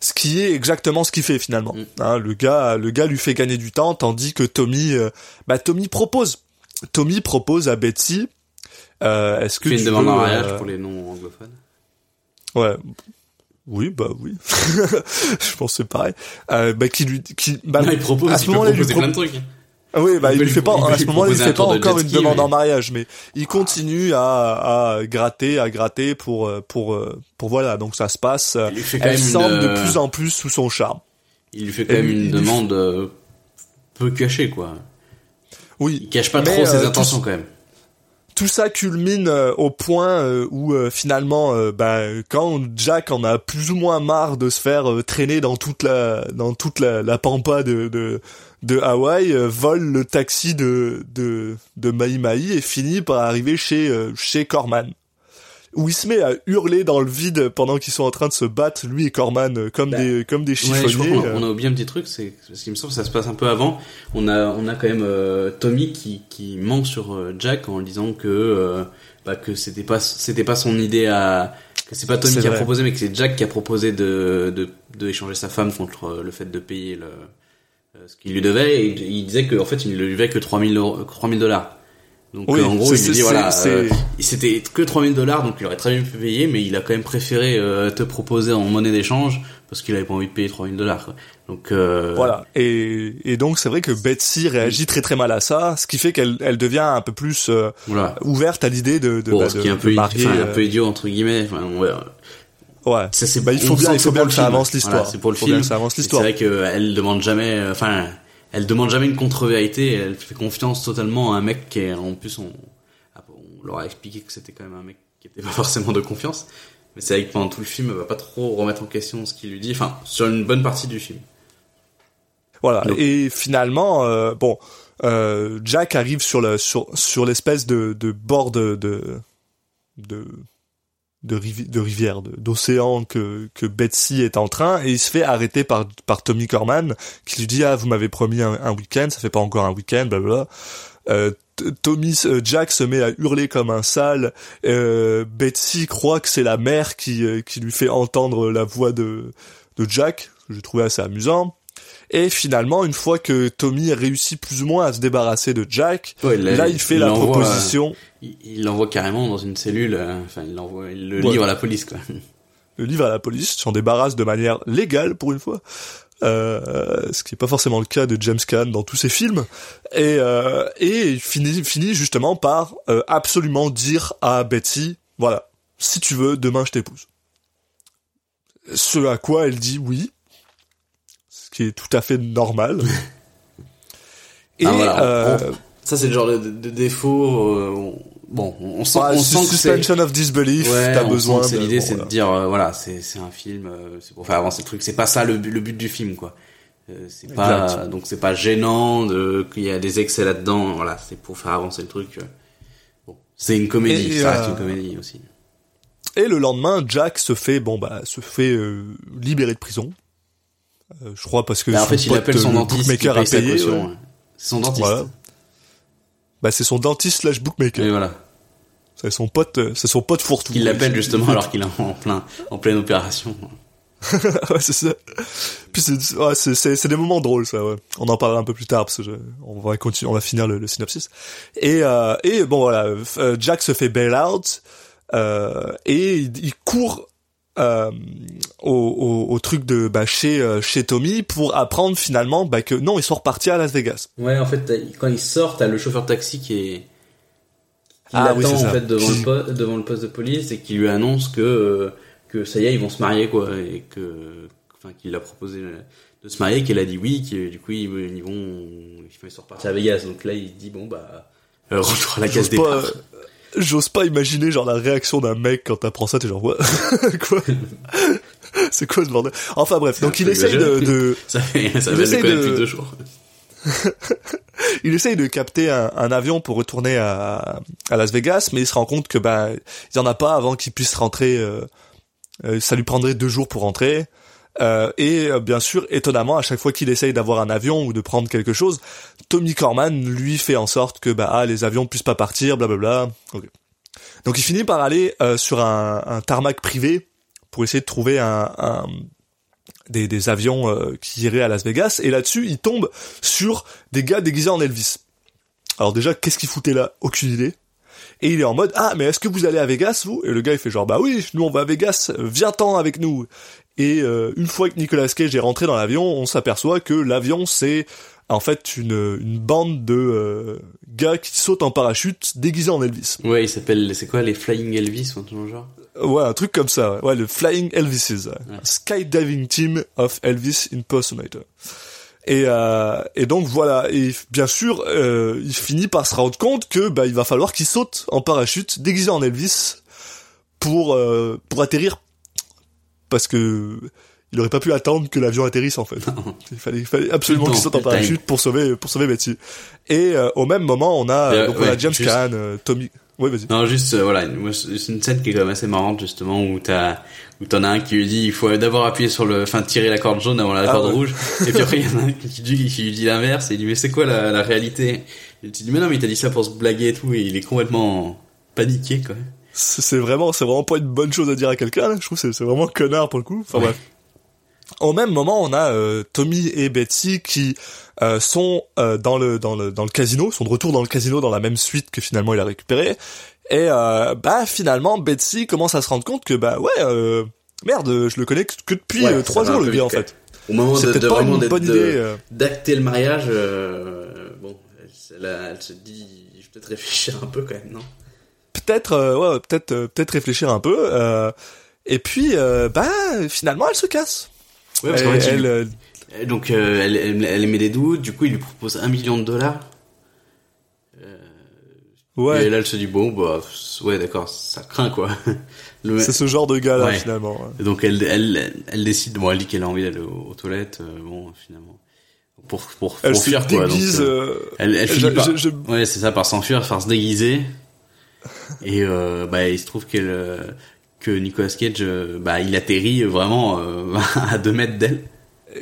Ce qui est exactement ce qu'il fait finalement. Mm. Hein, le gars, le gars lui fait gagner du temps, tandis que Tommy, euh, bah Tommy propose. Tommy propose à Betsy. Euh, Est-ce que Fait tu une demande en mariage euh, pour les non anglophones. Ouais. Oui, bah oui. <laughs> je pense que c'est pareil. Euh, bah qui lui, qui, bah, Non, il propose, à il ce peut moment-là, il lui proposer pro- plein de trucs. Ah oui, bah Il lui fait pas, à ce moment-là, il fait pas de encore une ski, demande mais- en mariage, mais il continue à, à gratter, à gratter pour, euh, pour, euh, pour voilà, donc ça se passe. euh, Il lui fait quand Elle même une, semble de plus en plus sous son charme. Il lui fait quand Et même une demande euh, peu cachée, quoi. Oui. Il cache pas trop ses intentions, tout- quand même. Tout ça culmine euh, au point euh, où euh, finalement bah, quand Jack en a plus ou moins marre de se faire traîner dans toute la dans toute la, pampa de de, de Hawaï vole le taxi de de de Mai et finit par arriver chez chez Corman où il se met à hurler dans le vide pendant qu'ils sont en train de se battre lui et Corman euh, comme Bah, des comme des chiffonniers qu'on a, euh. on a oublié un petit truc, c'est parce qu'il me semble que ça se passe un peu avant. On a, on a quand même euh, Tommy qui, qui ment sur euh, Jack en disant que, euh, bah, que c'était pas, c'était pas son idée à, que c'est pas Tommy C'est qui a proposé, mais que c'est Jack qui a proposé de, de, de échanger sa femme contre le fait de payer le, euh, ce qu'il lui devait. Et il disait que, en fait, il ne lui devait que 3000 euros- 3000 dollars. Donc Oui, euh, en gros, il lui dit voilà, euh, c'était que 3000 dollars, donc il aurait très bien pu payer, mais il a quand même préféré euh, te proposer en monnaie d'échange parce qu'il avait pas envie de payer 3000 dollars. Donc euh, Voilà. Et, et donc c'est vrai que Betsy réagit très très mal à ça, ce qui fait qu'elle elle devient un peu plus euh, voilà. ouverte à l'idée de, de, Bon, bah, ce de- qui est un de peu, marier. enfin, un euh, peu idiot entre guillemets. Enfin, ouais, ouais. ça, c'est, Bah, il faut bien, il faut bien que ça avance l'histoire. Voilà, c'est pour le film. ça avance l'histoire. C'est vrai qu'elle demande jamais, enfin, elle demande jamais une contre-vérité. Elle fait confiance totalement à un mec qui est, en plus, on, on leur a expliqué que c'était quand même un mec qui était pas <laughs> forcément de confiance. Mais c'est vrai que pendant tout le film, elle va pas trop remettre en question ce qu'il lui dit. Enfin, sur une bonne partie du film. Voilà. Donc- Et finalement, euh, bon, euh, Jack arrive sur le sur sur l'espèce de, de bord de de de, de, rivi- de rivière, d'océan que que Betsy est en train et il se fait arrêter par par Tommy Corman qui lui dit ah vous m'avez promis un, week-end, ça fait pas encore un week-end, blablabla. Euh, Tommy, euh, Jack se met à hurler comme un sale. Euh, Betsy croit que c'est la mère qui euh, qui lui fait entendre la voix de de Jack. J'ai trouvé assez amusant. Et finalement, une fois que Tommy réussit plus ou moins à se débarrasser de Jack, Ouais, là, là, il fait il la proposition. Il il l'envoie carrément dans une cellule. euh, Enfin, il l'envoie, il le Ouais. livre à la police, quoi. le livre à la police, s'en débarrasse de manière légale pour une fois, euh, ce qui n'est pas forcément le cas de James Caan dans tous ses films, et, euh, et il finit, finit justement par euh, absolument dire à Betsy, voilà, si tu veux, demain je t'épouse. Ce à quoi elle dit oui, qui est tout à fait normal. <laughs> Et Ah, voilà, euh, on- Ça, c'est le genre de, défaut. euh, on- bon, on sent, bah, on sent que c'est. suspension of disbelief, Ouais, t'as besoin c'est l'idée, bon, c'est voilà. de dire, euh, voilà, c'est c'est un film, c'est pour faire avancer le truc. C'est pas ça le, but- le but du film, quoi. C'est pas donc c'est pas gênant de qu'il y a des excès là-dedans. Voilà, c'est pour faire avancer le truc. Bon, c'est une comédie, Et, ça reste une comédie aussi. Et le lendemain, Jack se fait, bon bah, se fait libérer de prison. Euh, je crois parce que Bah, en fait, il pote, appelle son le dentiste qui paye sa caution. ouais. C'est son dentiste. Voilà. Bah c'est son dentiste slash bookmaker. Et voilà. C'est son pote, euh, c'est son pote fourre-tout. Il l'appelle justement alors qu'il est en plein, en pleine opération. <laughs> ouais, c'est ça. Puis c'est, ouais, c'est, des moments drôles, ça, ouais. On en parlera un peu plus tard, parce que je- on va continuer, on va finir le, le synopsis. Et, euh, et bon, voilà, euh, Jack se fait bail out, euh, et il, il court, euh, au, au, au truc de, bah, chez, euh, chez Tommy pour apprendre finalement, bah, que non, ils sont repartis à Las Vegas. Ouais, en fait, quand il sort, t'as le chauffeur taxi qui est qui Ah l'attend en ça. fait devant le poste, devant le poste de police et qui lui annonce que euh, que ça y est, ils vont se marier quoi et que enfin qu'il a proposé de se marier, qu'elle a dit oui, que du coup ils, ils vont ils sont repartis à Vegas. Donc là, il dit bon bah euh, retour à la case pas, départ. euh, j'ose pas imaginer, genre, la réaction d'un mec quand t'apprends ça, t'es genre, ouais, <laughs> quoi? c'est quoi ce bordel? Enfin bref, donc il essaye de, <laughs> Ça fait ça il fait essaye de- depuis deux jours. <laughs> il essaye de capter un, un avion pour retourner à, à Las Vegas, mais il se rend compte que bah il y en a pas avant qu'il puisse rentrer euh, Euh, ça lui prendrait deux jours pour rentrer. Euh, et euh, bien sûr, étonnamment, à chaque fois qu'il essaye d'avoir un avion ou de prendre quelque chose, Tommy Corman lui fait en sorte que bah ah, les avions puissent pas partir, blablabla. Ok. Donc il finit par aller euh, sur un, un tarmac privé pour essayer de trouver un, un- des, des avions euh, qui iraient à Las Vegas. Et là-dessus, il tombe sur des gars déguisés en Elvis. Alors déjà, qu'est-ce qu'il foutait là? Aucune idée. Et il est en mode ah mais est-ce que vous allez à Vegas vous? Et le gars il fait genre bah oui nous on va à Vegas viens-t'en avec nous. Et euh, une fois que Nicolas Cage est rentré dans l'avion on s'aperçoit que l'avion c'est en fait une, une bande de euh, gars qui sautent en parachute déguisés en Elvis. Ouais, il s'appelle, c'est quoi, les Flying Elvis ou un truc genre? Ouais un truc comme ça ouais, Ouais, le Flying Elvises. Ouais. Skydiving Team of Elvis Impersonator et, euh, et donc voilà et bien sûr euh, il finit par se rendre compte que bah il va falloir qu'il saute en parachute déguisé en Elvis pour euh, pour atterrir parce que il aurait pas pu attendre que l'avion atterrisse en fait. <laughs> il fallait, il fallait absolument qu'il saute en parachute pour sauver pour sauver Betty. Et euh, au même moment on a Euh, donc on ouais, a James juste- Caan, euh, Tommy. Oui vas-y. Non, juste, voilà, c'est une scène qui est quand même assez marrante, justement, où t'as, où t'en as un qui lui dit, il faut d'abord appuyer sur le, enfin, tirer la corde jaune avant la Ah corde ouais. rouge. Et puis après, il y en a un qui dit, qui lui dit l'inverse, et il dit, mais c'est quoi la, la réalité? Et tu dis, mais non, mais il t'a dit ça pour se blaguer et tout, et il est complètement paniqué, quoi. C'est vraiment c'est vraiment pas une bonne chose à dire à quelqu'un. Je trouve c'est vraiment connard pour le coup. Enfin Ouais. bref. Au même moment, on a euh, Tommy et Betsy qui euh, sont euh, dans le dans le dans le casino, sont de retour dans le casino dans la même suite que finalement il a récupéré. Et euh, bah finalement Betsy commence à se rendre compte que bah ouais euh, merde, je le connais que depuis Ouais, euh, trois jours le gars en fait. Au moment de, de pas vraiment une bonne idée. euh. d'acter le mariage, euh, bon, elle, se dit, je vais peut-être réfléchir un peu quand même, non? Peut-être ouais peut-être peut-être réfléchir un peu. et puis bah finalement elle se casse. Ouais, parce Elle- qu'en fait, elle, Et Donc elle, elle, elle émet des doutes, du coup il lui propose un million de dollars. Ouais. Et là elle se dit bon bah ouais d'accord ça craint quoi. <laughs> Le- C'est ce genre de gars là Ouais. finalement. Et donc elle, elle, elle décide, bon elle dit qu'elle a envie d'aller aux, aux toilettes, euh, bon finalement pour pour, pour Elle se fuir quoi. Déguise. euh, euh, elle, elle finit par, je- ouais c'est ça par s'enfuir, par se déguiser. <laughs> Et euh, bah il se trouve qu'elle que Nicolas Cage bah il atterrit vraiment <laughs> à deux mètres d'elle.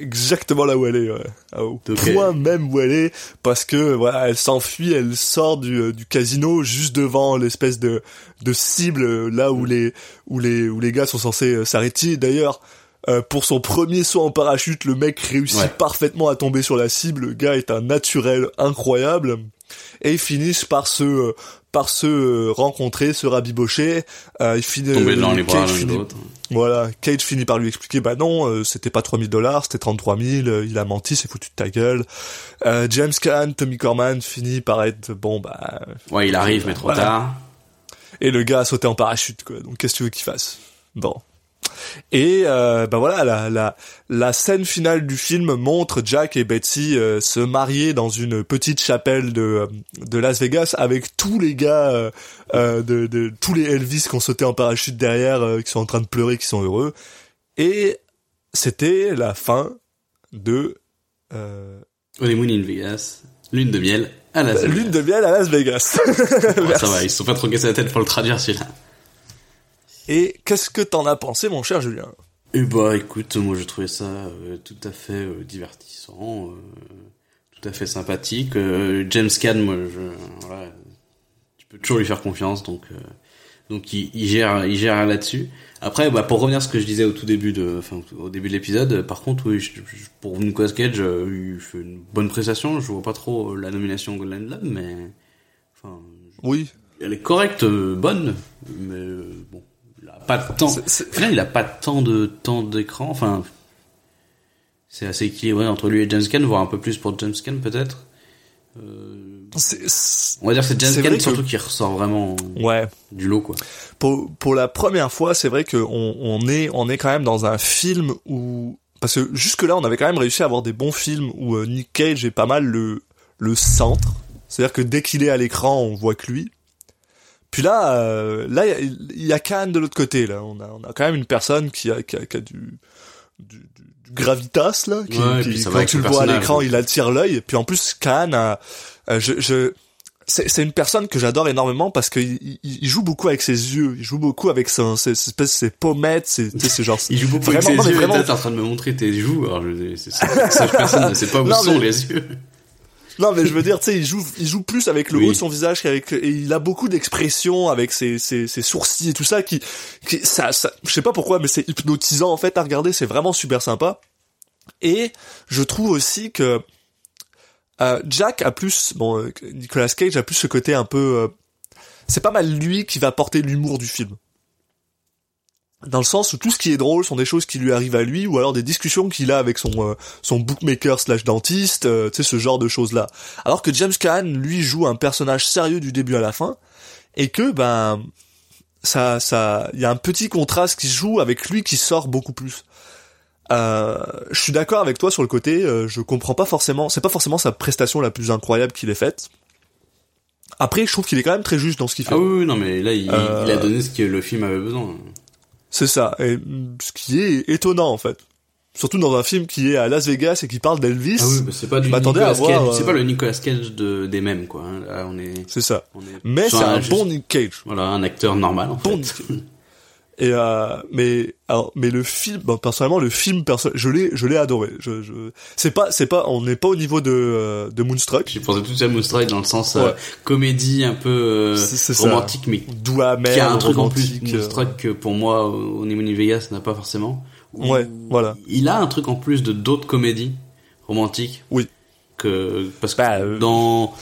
Exactement là où elle est, ouais. Ah, au Donc, point même où elle est, parce que voilà, elle s'enfuit, elle sort du, euh, du casino juste devant l'espèce de, de cible euh, là où les où les où les gars sont censés euh, s'arrêter. D'ailleurs, euh, pour son premier saut en parachute, le mec réussit Ouais. parfaitement à tomber sur la cible. Le gars est un naturel incroyable. Et ils finissent par se euh, par se euh, rencontrer, se rabibocher. Euh, il finit, Tomber dans euh, les Cage finit- voilà, Cage finit par lui expliquer, bah non, euh, c'était pas 3000 dollars, c'était 33 000, euh, il a menti, c'est foutu de ta gueule. Euh, James Caan, Tommy Corman finit par être, bon bah... Ouais il arrive mais trop Voilà. tard. Et le gars a sauté en parachute, quoi, donc qu'est-ce que tu veux qu'il fasse? Bon. Et euh, bah voilà, la, la, la scène finale du film montre Jack et Betsy euh, se marier dans une petite chapelle de, euh, de Las Vegas avec tous les gars, euh, euh, de, de tous les Elvis qui ont sauté en parachute derrière, euh, qui sont en train de pleurer, qui sont heureux. Et c'était la fin de euh, Honeymoon in Vegas, lune de miel à Las Vegas. Lune de miel à Las Vegas. <laughs> Ça va, ils se sont pas trop cassés la tête pour le traduire celui-là. Et qu'est-ce que t'en as pensé, mon cher Julien? Eh bah écoute, moi je trouvais ça euh, tout à fait euh, divertissant, euh, tout à fait sympathique. Euh, James Caan, moi je, voilà, tu peux toujours lui faire confiance, donc euh, donc il, il gère il gère là-dessus. Après, bah pour revenir à ce que je disais au tout début de, enfin au début de l'épisode, par contre, oui, je- je- pour Nicolas Cage, euh, il fait une bonne prestation. Je vois pas trop la nomination Golden Globe, mais enfin, Oui. elle est correcte, euh, bonne, mais euh, bon, il a pas Au final, il a pas tant de temps d'écran. Enfin, c'est assez équilibré entre lui et James Caan, voire un peu plus pour James Caan peut-être. Euh, on va dire que c'est James que- surtout qui ressort vraiment Ouais. du lot quoi. pour pour la première fois, c'est vrai que on, on est on est quand même dans un film où parce que jusque là, on avait quand même réussi à avoir des bons films où euh, Nick Cage est pas mal le le centre. C'est-à-dire que dès qu'il est à l'écran, on voit que lui. Puis là, euh, là, il y a- Khan de l'autre côté. Là, on a on a quand même une personne qui a qui a, qui a du, du du gravitas là, qui, Ouais, qui- quand tu le vois à l'écran, il attire l'œil. Et puis en plus, Khan a, euh, je, je c'est c'est une personne que j'adore énormément parce qu'il il, il joue beaucoup avec ses yeux, il joue beaucoup avec son, ses, ses espèces ses pommettes, ses, tu sais, c'est genre. <laughs> Il joue beaucoup vraiment, avec non, ses mais yeux, vraiment- t'es en train de me montrer tes joues, alors je, c'est, c'est, ça, personne ne sait pas où <laughs> Non, sont mais- les yeux. Non, mais je veux dire, tu sais, il joue, il joue plus avec le Oui. haut de son visage qu'avec, et il a beaucoup d'expressions avec ses, ses, ses sourcils et tout ça qui, qui ça, ça, je sais pas pourquoi, mais c'est hypnotisant en fait à regarder, c'est vraiment super sympa. Et je trouve aussi que euh, Jack a plus, bon, euh, Nicolas Cage a plus ce côté un peu, euh, c'est pas mal lui qui va porter l'humour du film. Dans le sens où tout ce qui est drôle sont des choses qui lui arrivent à lui, ou alors des discussions qu'il a avec son euh, son bookmaker slash dentiste, euh, tu sais ce genre de choses là. Alors que James Caan lui joue un personnage sérieux du début à la fin, et que ben ça ça il y a un petit contraste qui se joue avec lui qui sort beaucoup plus. Euh, je suis d'accord avec toi sur le côté, euh, je comprends pas forcément, c'est pas forcément sa prestation la plus incroyable qu'il ait faite. Après, je trouve qu'il est quand même très juste dans ce qu'il fait. Ah oui, oui, non, mais là, il, Euh, il a donné ce que le film avait besoin. C'est ça, et ce qui est étonnant en fait. Surtout dans un film qui est à Las Vegas et qui parle d'Elvis. Ah oui, bah, c'est pas du Nicolas Cage, euh, c'est pas le Nicolas Cage de, des mêmes, quoi. Là, on est, C'est ça. on est Mais c'est un bon Nick Cage. Voilà, un acteur normal, en Bon fait. <laughs> Et euh, mais alors mais le film bon, personnellement le film perso je l'ai je l'ai adoré je, je c'est pas c'est pas on n'est pas au niveau de euh, de Moonstruck J'ai pensé tout de suite à Moonstruck dans le sens euh, Ouais. comédie un peu euh, C'est- c'est ça. romantique, mais doux amer qui a un truc en plus euh, Moonstruck que pour moi au au niveau de Vegas n'a pas forcément. Ouais, voilà. Il a un truc en plus de d'autres comédies romantiques. Oui. Que parce que Bah, euh, dans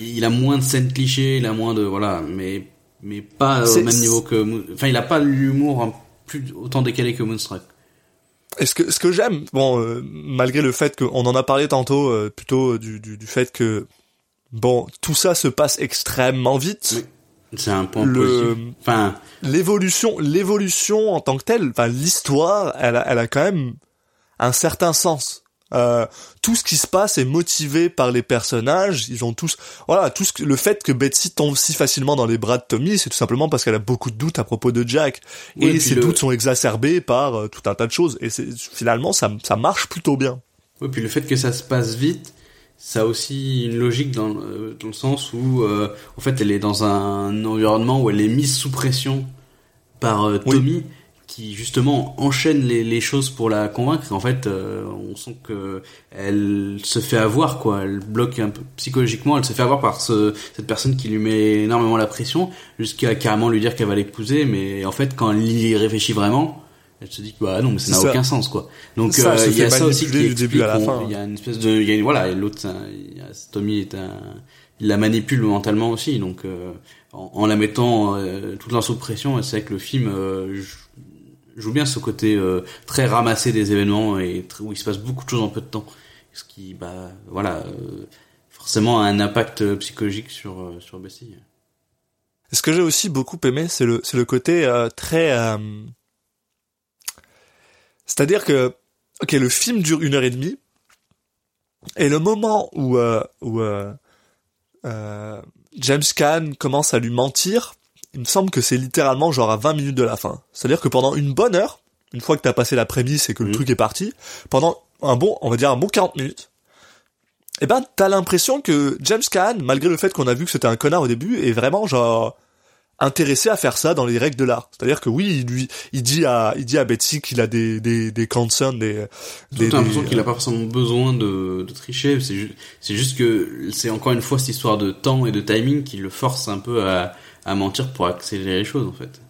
il a moins de scènes clichés, il a moins de voilà, mais mais pas au même niveau que enfin il a pas l'humour hein, plus autant décalé que Moonstruck. Et ce que ce que j'aime, bon, euh, malgré le fait qu'on en a parlé tantôt, euh, plutôt du, du du fait que bon, tout ça se passe extrêmement vite. Oui. C'est un point Le- positif. Enfin, L'évolution, l'évolution en tant que telle, enfin l'histoire, elle a, elle a quand même un certain sens. Euh, tout ce qui se passe est motivé par les personnages. Ils ont tous, voilà, tout ce le fait que Betsy tombe si facilement dans les bras de Tommy, c'est tout simplement parce qu'elle a beaucoup de doutes à propos de Jack. Et ces le- doutes sont exacerbés par euh, tout un tas de choses. Et c'est finalement ça, ça marche plutôt bien. Oui, puis le fait que ça se passe vite, ça a aussi une logique dans, le- dans le sens où, euh, en fait, elle est dans un environnement où elle est mise sous pression par Oui. Qui justement enchaîne les, les choses pour la convaincre. En fait, euh, on sent que elle se fait avoir, quoi. Elle bloque un peu psychologiquement. Elle se fait avoir par ce, cette personne qui lui met énormément la pression, jusqu'à carrément lui dire qu'elle va l'épouser. Mais en fait, quand elle y réfléchit vraiment, elle se dit que bah non, mais ça n'a aucun sens, quoi. Donc euh, il y a ça aussi qui du début à la fin. Il y a une espèce de, y a une- voilà, et l'autre, a- Tommy est un, il la manipule mentalement aussi, donc euh, en, en la mettant euh, toute sous pression, c'est vrai que le film euh, joue bien ce côté euh, très ramassé des événements et où il se passe beaucoup de choses en peu de temps, ce qui, bah, voilà, euh, forcément a un impact euh, psychologique sur euh, sur Bessie. Ce que j'ai aussi beaucoup aimé, c'est le, c'est le côté euh, très... euh, C'est-à-dire que, ok, le film dure une heure et demie, et le moment où, où James Caan commence à lui mentir, il me semble que c'est littéralement genre à 20 minutes de la fin. C'est-à-dire que pendant une bonne heure, une fois que t'as passé la prémisse et que le Mhm. truc est parti, pendant un bon, on va dire un bon 40 minutes, eh ben t'as l'impression que James Caan, malgré le fait qu'on a vu que c'était un connard au début, est vraiment genre intéressé à faire ça dans les règles de l'art. C'est-à-dire que oui, il lui, il dit à, il dit à Betsy qu'il a des, des, des concerns, des, des, T'as l'impression qu'il a pas forcément besoin de, de tricher. C'est juste, c'est juste que c'est encore une fois cette histoire de temps et de timing qui le force un peu à, à mentir pour accélérer les choses en fait.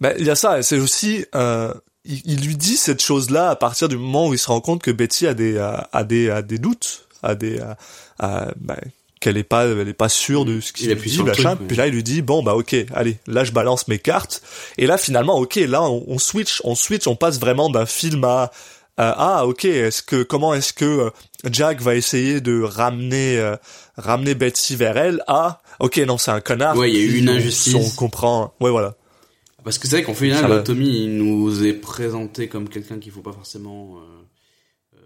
Ben, il y a ça, c'est aussi, euh, il, il lui dit cette chose-là à partir du moment où il se rend compte que Betty a des, a, a des, a des doutes, a des, a- a- ben, qu'elle est pas, elle est pas sûre de ce Il qu'il lui dit, machin. truc. Puis là, il lui dit, bon, bah, ok, allez, là, je balance mes cartes. Et là, finalement, ok, là, on, on switch, on switch, on passe vraiment d'un film à, à, ah, ok, est-ce que, comment est-ce que euh, Jack va essayer de ramener, euh, ramener Betsy vers elle à, ok, non, c'est un connard. Ouais, il y a eu une injustice. On comprend, ouais, voilà. Parce que c'est vrai qu'en Ça va. Tommy il nous est présenté comme quelqu'un qu'il faut pas forcément, euh, euh,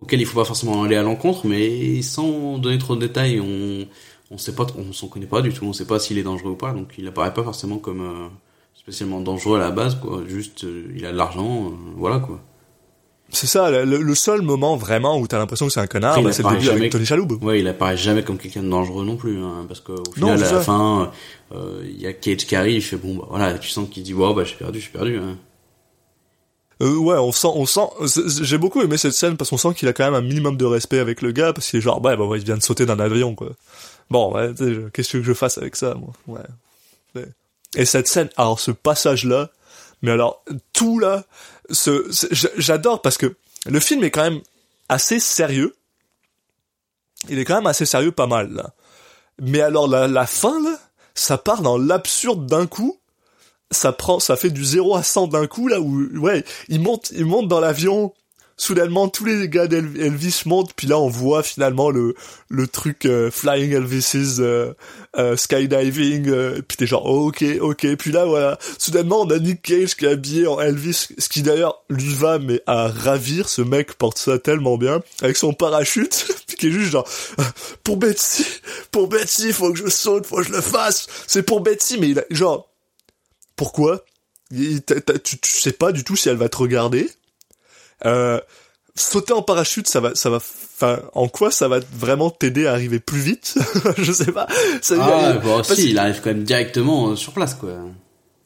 auquel il faut pas forcément aller à l'encontre, mais sans donner trop de détails, on, on sait pas, on s'en connaît pas du tout, on sait pas s'il est dangereux ou pas, donc il apparaît pas forcément comme euh, spécialement dangereux à la base, quoi. Juste, euh, il a de l'argent, euh, voilà quoi. C'est ça, le, le seul moment vraiment où t'as l'impression que c'est un connard, bah, c'est le début avec Tony Shalhoub. Ouais, il apparaît jamais comme quelqu'un de dangereux non plus, hein, parce qu'au Non, final, à la fin, euh, il y a Cage qui arrive, il fait bon, bah voilà, tu sens qu'il dit, wow, bah j'ai perdu, j'ai perdu. Hein. Euh, ouais, on sent, on sent. J'ai beaucoup aimé cette scène parce qu'on sent qu'il a quand même un minimum de respect avec le gars parce qu'il est genre, bah, bah, ouais, il vient de sauter d'un avion, quoi. Bon, ouais, qu'est-ce que que je fasse avec ça, moi? Ouais. Ouais. Et cette scène, alors ce passage-là, mais alors tout là, ce, ce- j'adore parce que le film est quand même assez sérieux. Il est quand même assez sérieux, pas mal là. Mais alors la, la fin là, ça part dans l'absurde d'un coup ça prend, ça fait du 0 à 100 d'un coup, là, où, ouais, il monte, il monte dans l'avion, soudainement, tous les gars d'Elvis montent, puis là, on voit finalement le, le truc, euh, Flying Elvis's, euh, euh, skydiving, euh, puis t'es genre, ok, ok, puis là, voilà, soudainement, on a Nick Cage qui est habillé en Elvis, ce qui d'ailleurs lui va, mais à ravir, ce mec porte ça tellement bien, avec son parachute, <laughs> puis qui est juste genre, pour Betsy, pour Betsy, faut que je saute, faut que je le fasse, c'est pour Betsy, mais il a, genre, pourquoi? Tu, tu sais pas du tout si elle va te regarder. Euh, sauter en parachute, ça va, ça va, enfin, en quoi ça va vraiment t'aider à arriver plus vite <laughs> Je sais pas. Ça, Ah, il- bon, parce- si, il arrive quand même directement euh, sur place, quoi.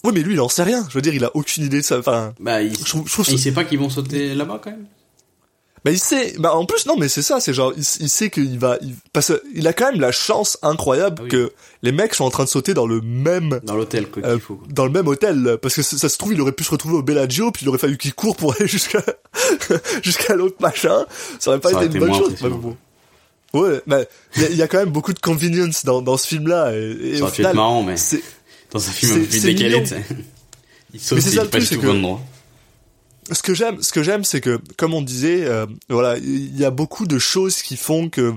Ouais, mais lui, il en sait rien. Je veux dire, il a aucune idée de ça. Enfin, Bah, il, je trouve, je et il sait pas qu'ils vont sauter là-bas, quand même. Bah, il sait. Bah, en plus, non, mais c'est ça. C'est genre, il, il sait qu'il va, il- parce qu'il a quand même la chance incroyable Ah oui. que les mecs sont en train de sauter dans le même Dans l'hôtel, quoi, Euh, faut. dans le même hôtel parce que ça, se trouve il aurait pu se retrouver au Bellagio puis il aurait fallu qu'il court pour <laughs> aller jusqu'à <laughs> jusqu'à l'autre machin ça aurait pas Ça été une bonne chose bon. ouais mais il y, a- il y a quand même beaucoup de convenience dans, dans ce film là et, et Ça au final marrant, mais c'est dans un film un peu décalé. <laughs> Il saute, Mais c'est ça le truc, c'est que- endroit. Ce que j'aime ce que j'aime c'est que comme on disait euh, voilà il y a beaucoup de choses qui font que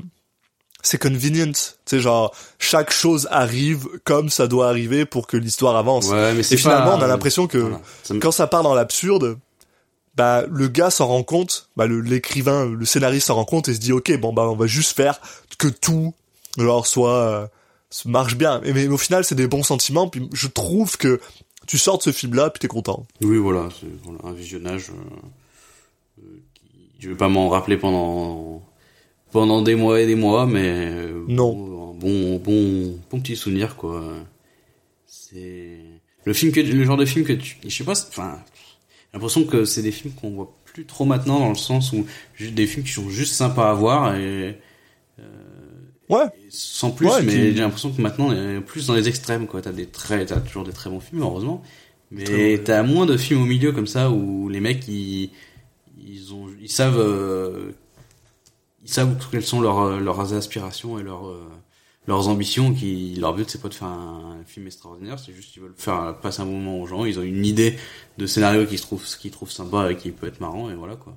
c'est convenient tu sais genre chaque chose arrive comme ça doit arriver pour que l'histoire avance Ouais, mais c'est et finalement pas- on a l'impression que Voilà. Ça me- quand ça part dans l'absurde, bah le gars s'en rend compte, bah l'écrivain, le scénariste s'en rend compte et se dit ok bon bah on va juste faire que tout genre soit euh, marche bien. Mais, mais au final c'est des bons sentiments. Puis je trouve que tu sors de ce film là puis t'es content. Oui, voilà, c'est voilà, un visionnage. euh, euh, qui... Je vais pas m'en rappeler pendant pendant des mois et des mois, mais euh, Non. bon, bon bon bon petit souvenir quoi. C'est le film que le genre de film que tu, je sais pas, enfin, j'ai l'impression que c'est des films qu'on voit plus trop maintenant dans le sens où juste des films qui sont juste sympas à voir et Ouais. sans plus, Ouais, mais qui- j'ai l'impression que maintenant on est plus dans les extrêmes quoi. T'as des très, t'as toujours des très bons films heureusement, mais t'as moins de films au milieu comme ça où les mecs ils ils ont ils savent euh, ils savent quelles sont leurs euh, leurs aspirations et leurs euh, leurs ambitions. Qui leur but c'est pas de faire un, un film extraordinaire, c'est juste qu'ils veulent faire passer un moment aux gens. Ils ont une idée de scénario qu'ils se qu'ils trouvent sympa et qui peut être marrant et voilà quoi.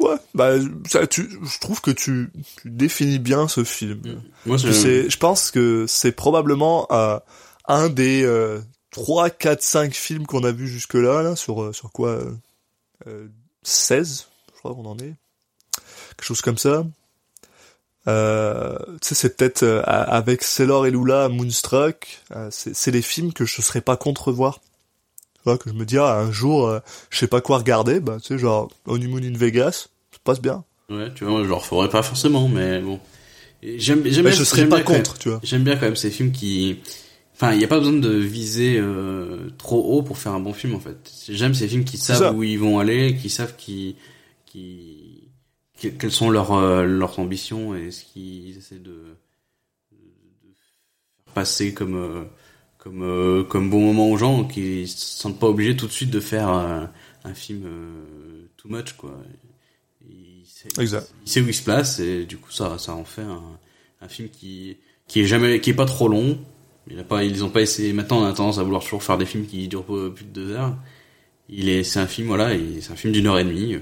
Ouais. Bah ça, tu, je trouve que tu, tu définis bien ce film. Moi Puis c'est, je pense que c'est probablement euh, un des euh, 3, 4, 5 films qu'on a vus jusque-là, là, sur, euh, sur quoi euh, euh, 16, je crois qu'on en est. Quelque chose comme ça. Euh, tu sais, c'est peut-être euh, avec Sailor et Lula, Moonstruck, euh, c'est, c'est les films que je serais pas contre voir. Que je me dis, ah, un jour, euh, je sais pas quoi regarder, bah, tu sais, genre, Honeymoon in Vegas, ça passe bien. Ouais, tu vois, moi, je le referais pas forcément, mais bon. J'aime, j'aime Mais bien- je serais pas contre, tu vois. J'aime bien quand même ces films qui, enfin, il n'y a pas besoin de viser euh, trop haut pour faire un bon film en fait. J'aime ces films qui savent ça. où ils vont aller, qui savent qui, qui, que- quelles sont leurs euh, leurs ambitions et ce qu'ils essaient de, de faire passer comme euh, comme euh, comme bon moment aux gens, qui se sentent pas obligés tout de suite de faire euh, un film euh, too much quoi. Il sait, Exact. il sait où il se place et du coup ça ça en fait un, un film qui qui est jamais qui est pas trop long. Il a pas ils ont pas essayé maintenant on a tendance à vouloir toujours faire des films qui durent plus de deux heures. Il est c'est un film voilà, il- c'est un film d'une heure et demie euh,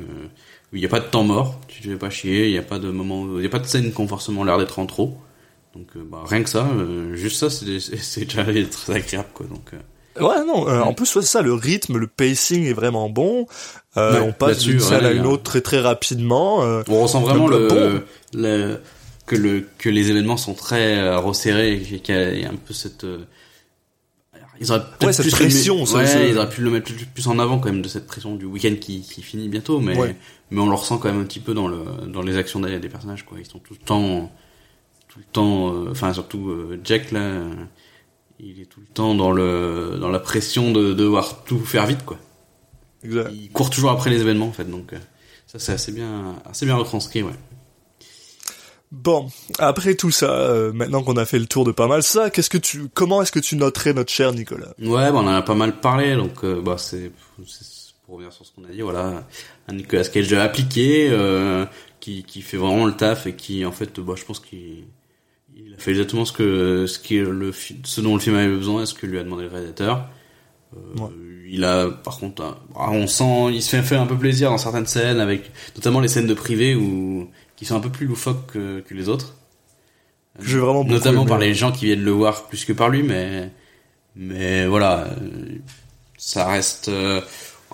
où il y a pas de temps mort, tu te fais pas chier, il y a pas de moment il y a pas de scène qui ont forcément l'air d'être en trop. Donc euh, bah, rien que ça, euh, juste ça c'est déjà <laughs> très agréable quoi donc euh, Ouais, non, euh, en plus, ouais, c'est ça, le rythme, le pacing est vraiment bon. Euh, Ouais, on passe d'une ouais, à une autre très très rapidement. euh, On ressent vraiment le, que le que les événements sont très resserrés et qu'il y a il y a un peu cette Ils auraient Ouais, cette plus pression, le... ça, ouais, ils auraient pu le mettre plus, en avant quand même de cette pression du week-end qui, qui finit bientôt, mais mais on le ressent quand même un petit peu dans le dans les actions des, des personnages quoi. Ils sont tout le temps tout le temps, euh, enfin surtout euh, Jack là, il est tout le temps dans le dans la pression de, de devoir tout faire vite quoi. Exact. Il court toujours après les événements en fait, donc euh, ça c'est assez bien assez bien retranscrit ouais. Bon, après tout ça, euh, maintenant qu'on a fait le tour de pas mal ça, qu'est-ce que tu, comment est-ce que tu noterais notre cher Nicolas? Ouais, bah, on en a pas mal parlé, donc euh, bah c'est c'est- pour revenir sur ce qu'on a dit, voilà, un Nicolas Cage appliqué, euh, qui qui fait vraiment le taf et qui en fait, bah je pense qu'il il a fait exactement ce que ce qui est le ce dont le film avait besoin, et ce que lui a demandé le réalisateur. Euh, Ouais. Il a par contre, un- ah, on sent, il se fait, un peu plaisir dans certaines scènes, avec notamment les scènes de privé où qui sont un peu plus loufoques que, que les autres. J'ai vraiment notamment aimé, par les gens qui viennent le voir plus que par lui, mais mais voilà, ça reste euh,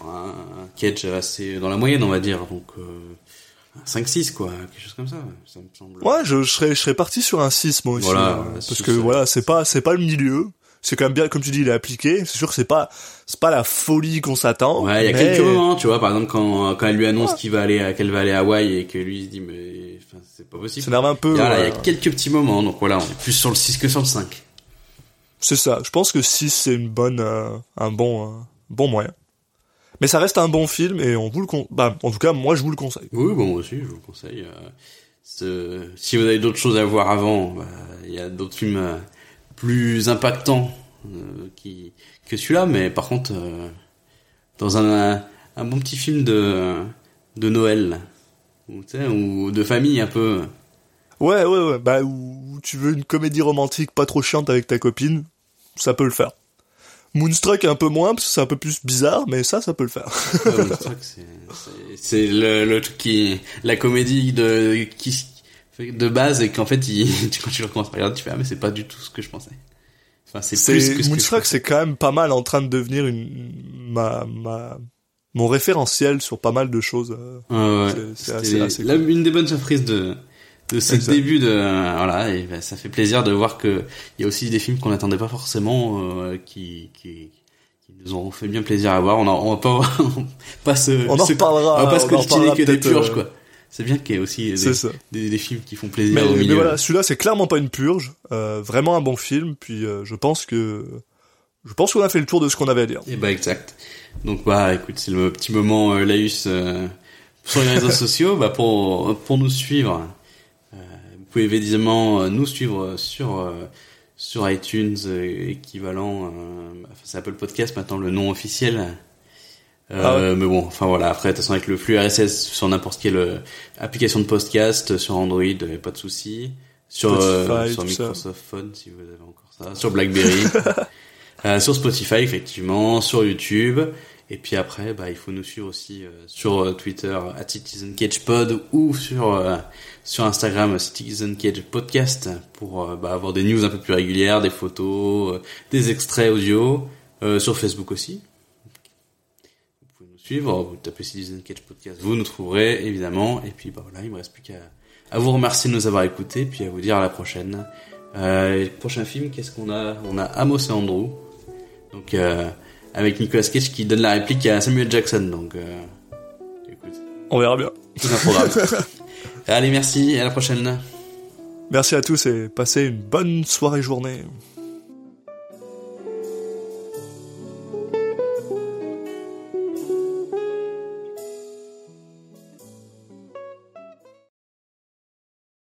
un Cage assez dans la moyenne, on va dire, donc euh, 5-6 quoi, quelque chose comme ça, ça me semble. Ouais, je, je serais, je serais parti sur un 6 moi aussi. Voilà, euh, ouais, parce que voilà, c'est pas, c'est pas le milieu. C'est quand même bien, comme tu dis, il est appliqué. C'est sûr que c'est pas, c'est pas la folie qu'on s'attend. Ouais, il y a mais- quelques moments, tu vois, par exemple quand quand elle lui annonce Ouais. qu'il va aller à qu'elle va aller à Hawaï et que lui il se dit mais enfin, c'est pas possible. Ça énerve un peu. Il y, a, là, il y a quelques petits moments, donc voilà, on est plus sur le 6 que sur le 5. C'est ça. Je pense que 6 c'est une bonne, euh, un bon, euh, bon moyen. Mais ça reste un bon film et on vous le con... bah, en tout cas, moi je vous le conseille. Oui, bon, moi aussi, je vous le conseille. euh, si vous avez d'autres choses à voir avant, bah, il y a d'autres films euh, plus impactants euh, qui, que celui-là, mais par contre, dans un, un bon petit film de, de Noël, ou, ou de famille un peu. Ouais, ouais, ouais. Bah, ou tu veux une comédie romantique pas trop chiante avec ta copine, ça peut le faire. Moonstruck un peu moins parce que c'est un peu plus bizarre, mais ça, ça peut le faire. Ouais, Moonstruck, c'est- le, le truc qui, la comédie de, qui, de base et qu'en fait, il, <laughs> quand tu le recommences à regarder, tu fais, ah, mais c'est pas du tout ce que je pensais. Enfin, c'est plus que ce Moonstruck, c'est quand même pas mal en train de devenir une ma ma mon référentiel sur pas mal de choses. euh. Ouais, ouais. C'est- assez- la- une des bonnes surprises de de ce Exact. début de euh, voilà et ben, ça fait plaisir de voir que il y a aussi des films qu'on n'attendait pas forcément euh, qui, qui qui nous ont fait bien plaisir à voir on, a, on va pas <laughs> pas se On en reparlera, on va pas se coltiner que des purges euh, quoi c'est bien qu'il y ait aussi des, ça. des, des films qui font plaisir Mais, au mais voilà, celui-là c'est clairement pas une purge, euh, vraiment un bon film. Puis je pense que je pense qu'on a fait le tour de ce qu'on avait à dire. Et bah exact. Donc bah écoute, c'est le petit moment Laïus sur les réseaux <laughs> sociaux. Bah pour pour nous suivre, pouvez évidemment euh, nous suivre sur euh, sur iTunes euh, équivalent. Euh, enfin, c'est Apple Podcast maintenant le nom officiel. Euh, Ah ouais. Mais bon, enfin voilà. Après, de toute façon, avec le flux RSS sur n'importe quelle euh, application de podcast, sur Android, euh, pas de souci. Sur euh, Spotify, sur ça. Microsoft Phone, si vous avez encore ça. Sur BlackBerry. <laughs> Euh, sur Spotify effectivement, sur YouTube, et puis après, bah, il faut nous suivre aussi euh, sur euh, Twitter at CitizenCagePod ou sur euh, sur Instagram Citizen Cage Podcast pour euh, bah, avoir des news un peu plus régulières, des photos, euh, des extraits audio, euh, sur Facebook aussi. Vous pouvez nous suivre, vous tapez Citizen Cage Podcast, vous nous trouverez évidemment, et puis bah voilà, il me reste plus qu'à à vous remercier de nous avoir écoutés, puis à vous dire à la prochaine. Euh, prochain film, qu'est-ce qu'on a? On a Amos et Andrew. Donc euh, avec Nicolas Cage qui donne la réplique à Samuel Jackson. Donc euh, écoute, On verra bien. tout un programme. <laughs> Allez, merci, à la prochaine. Merci à tous et passez une bonne soirée journée.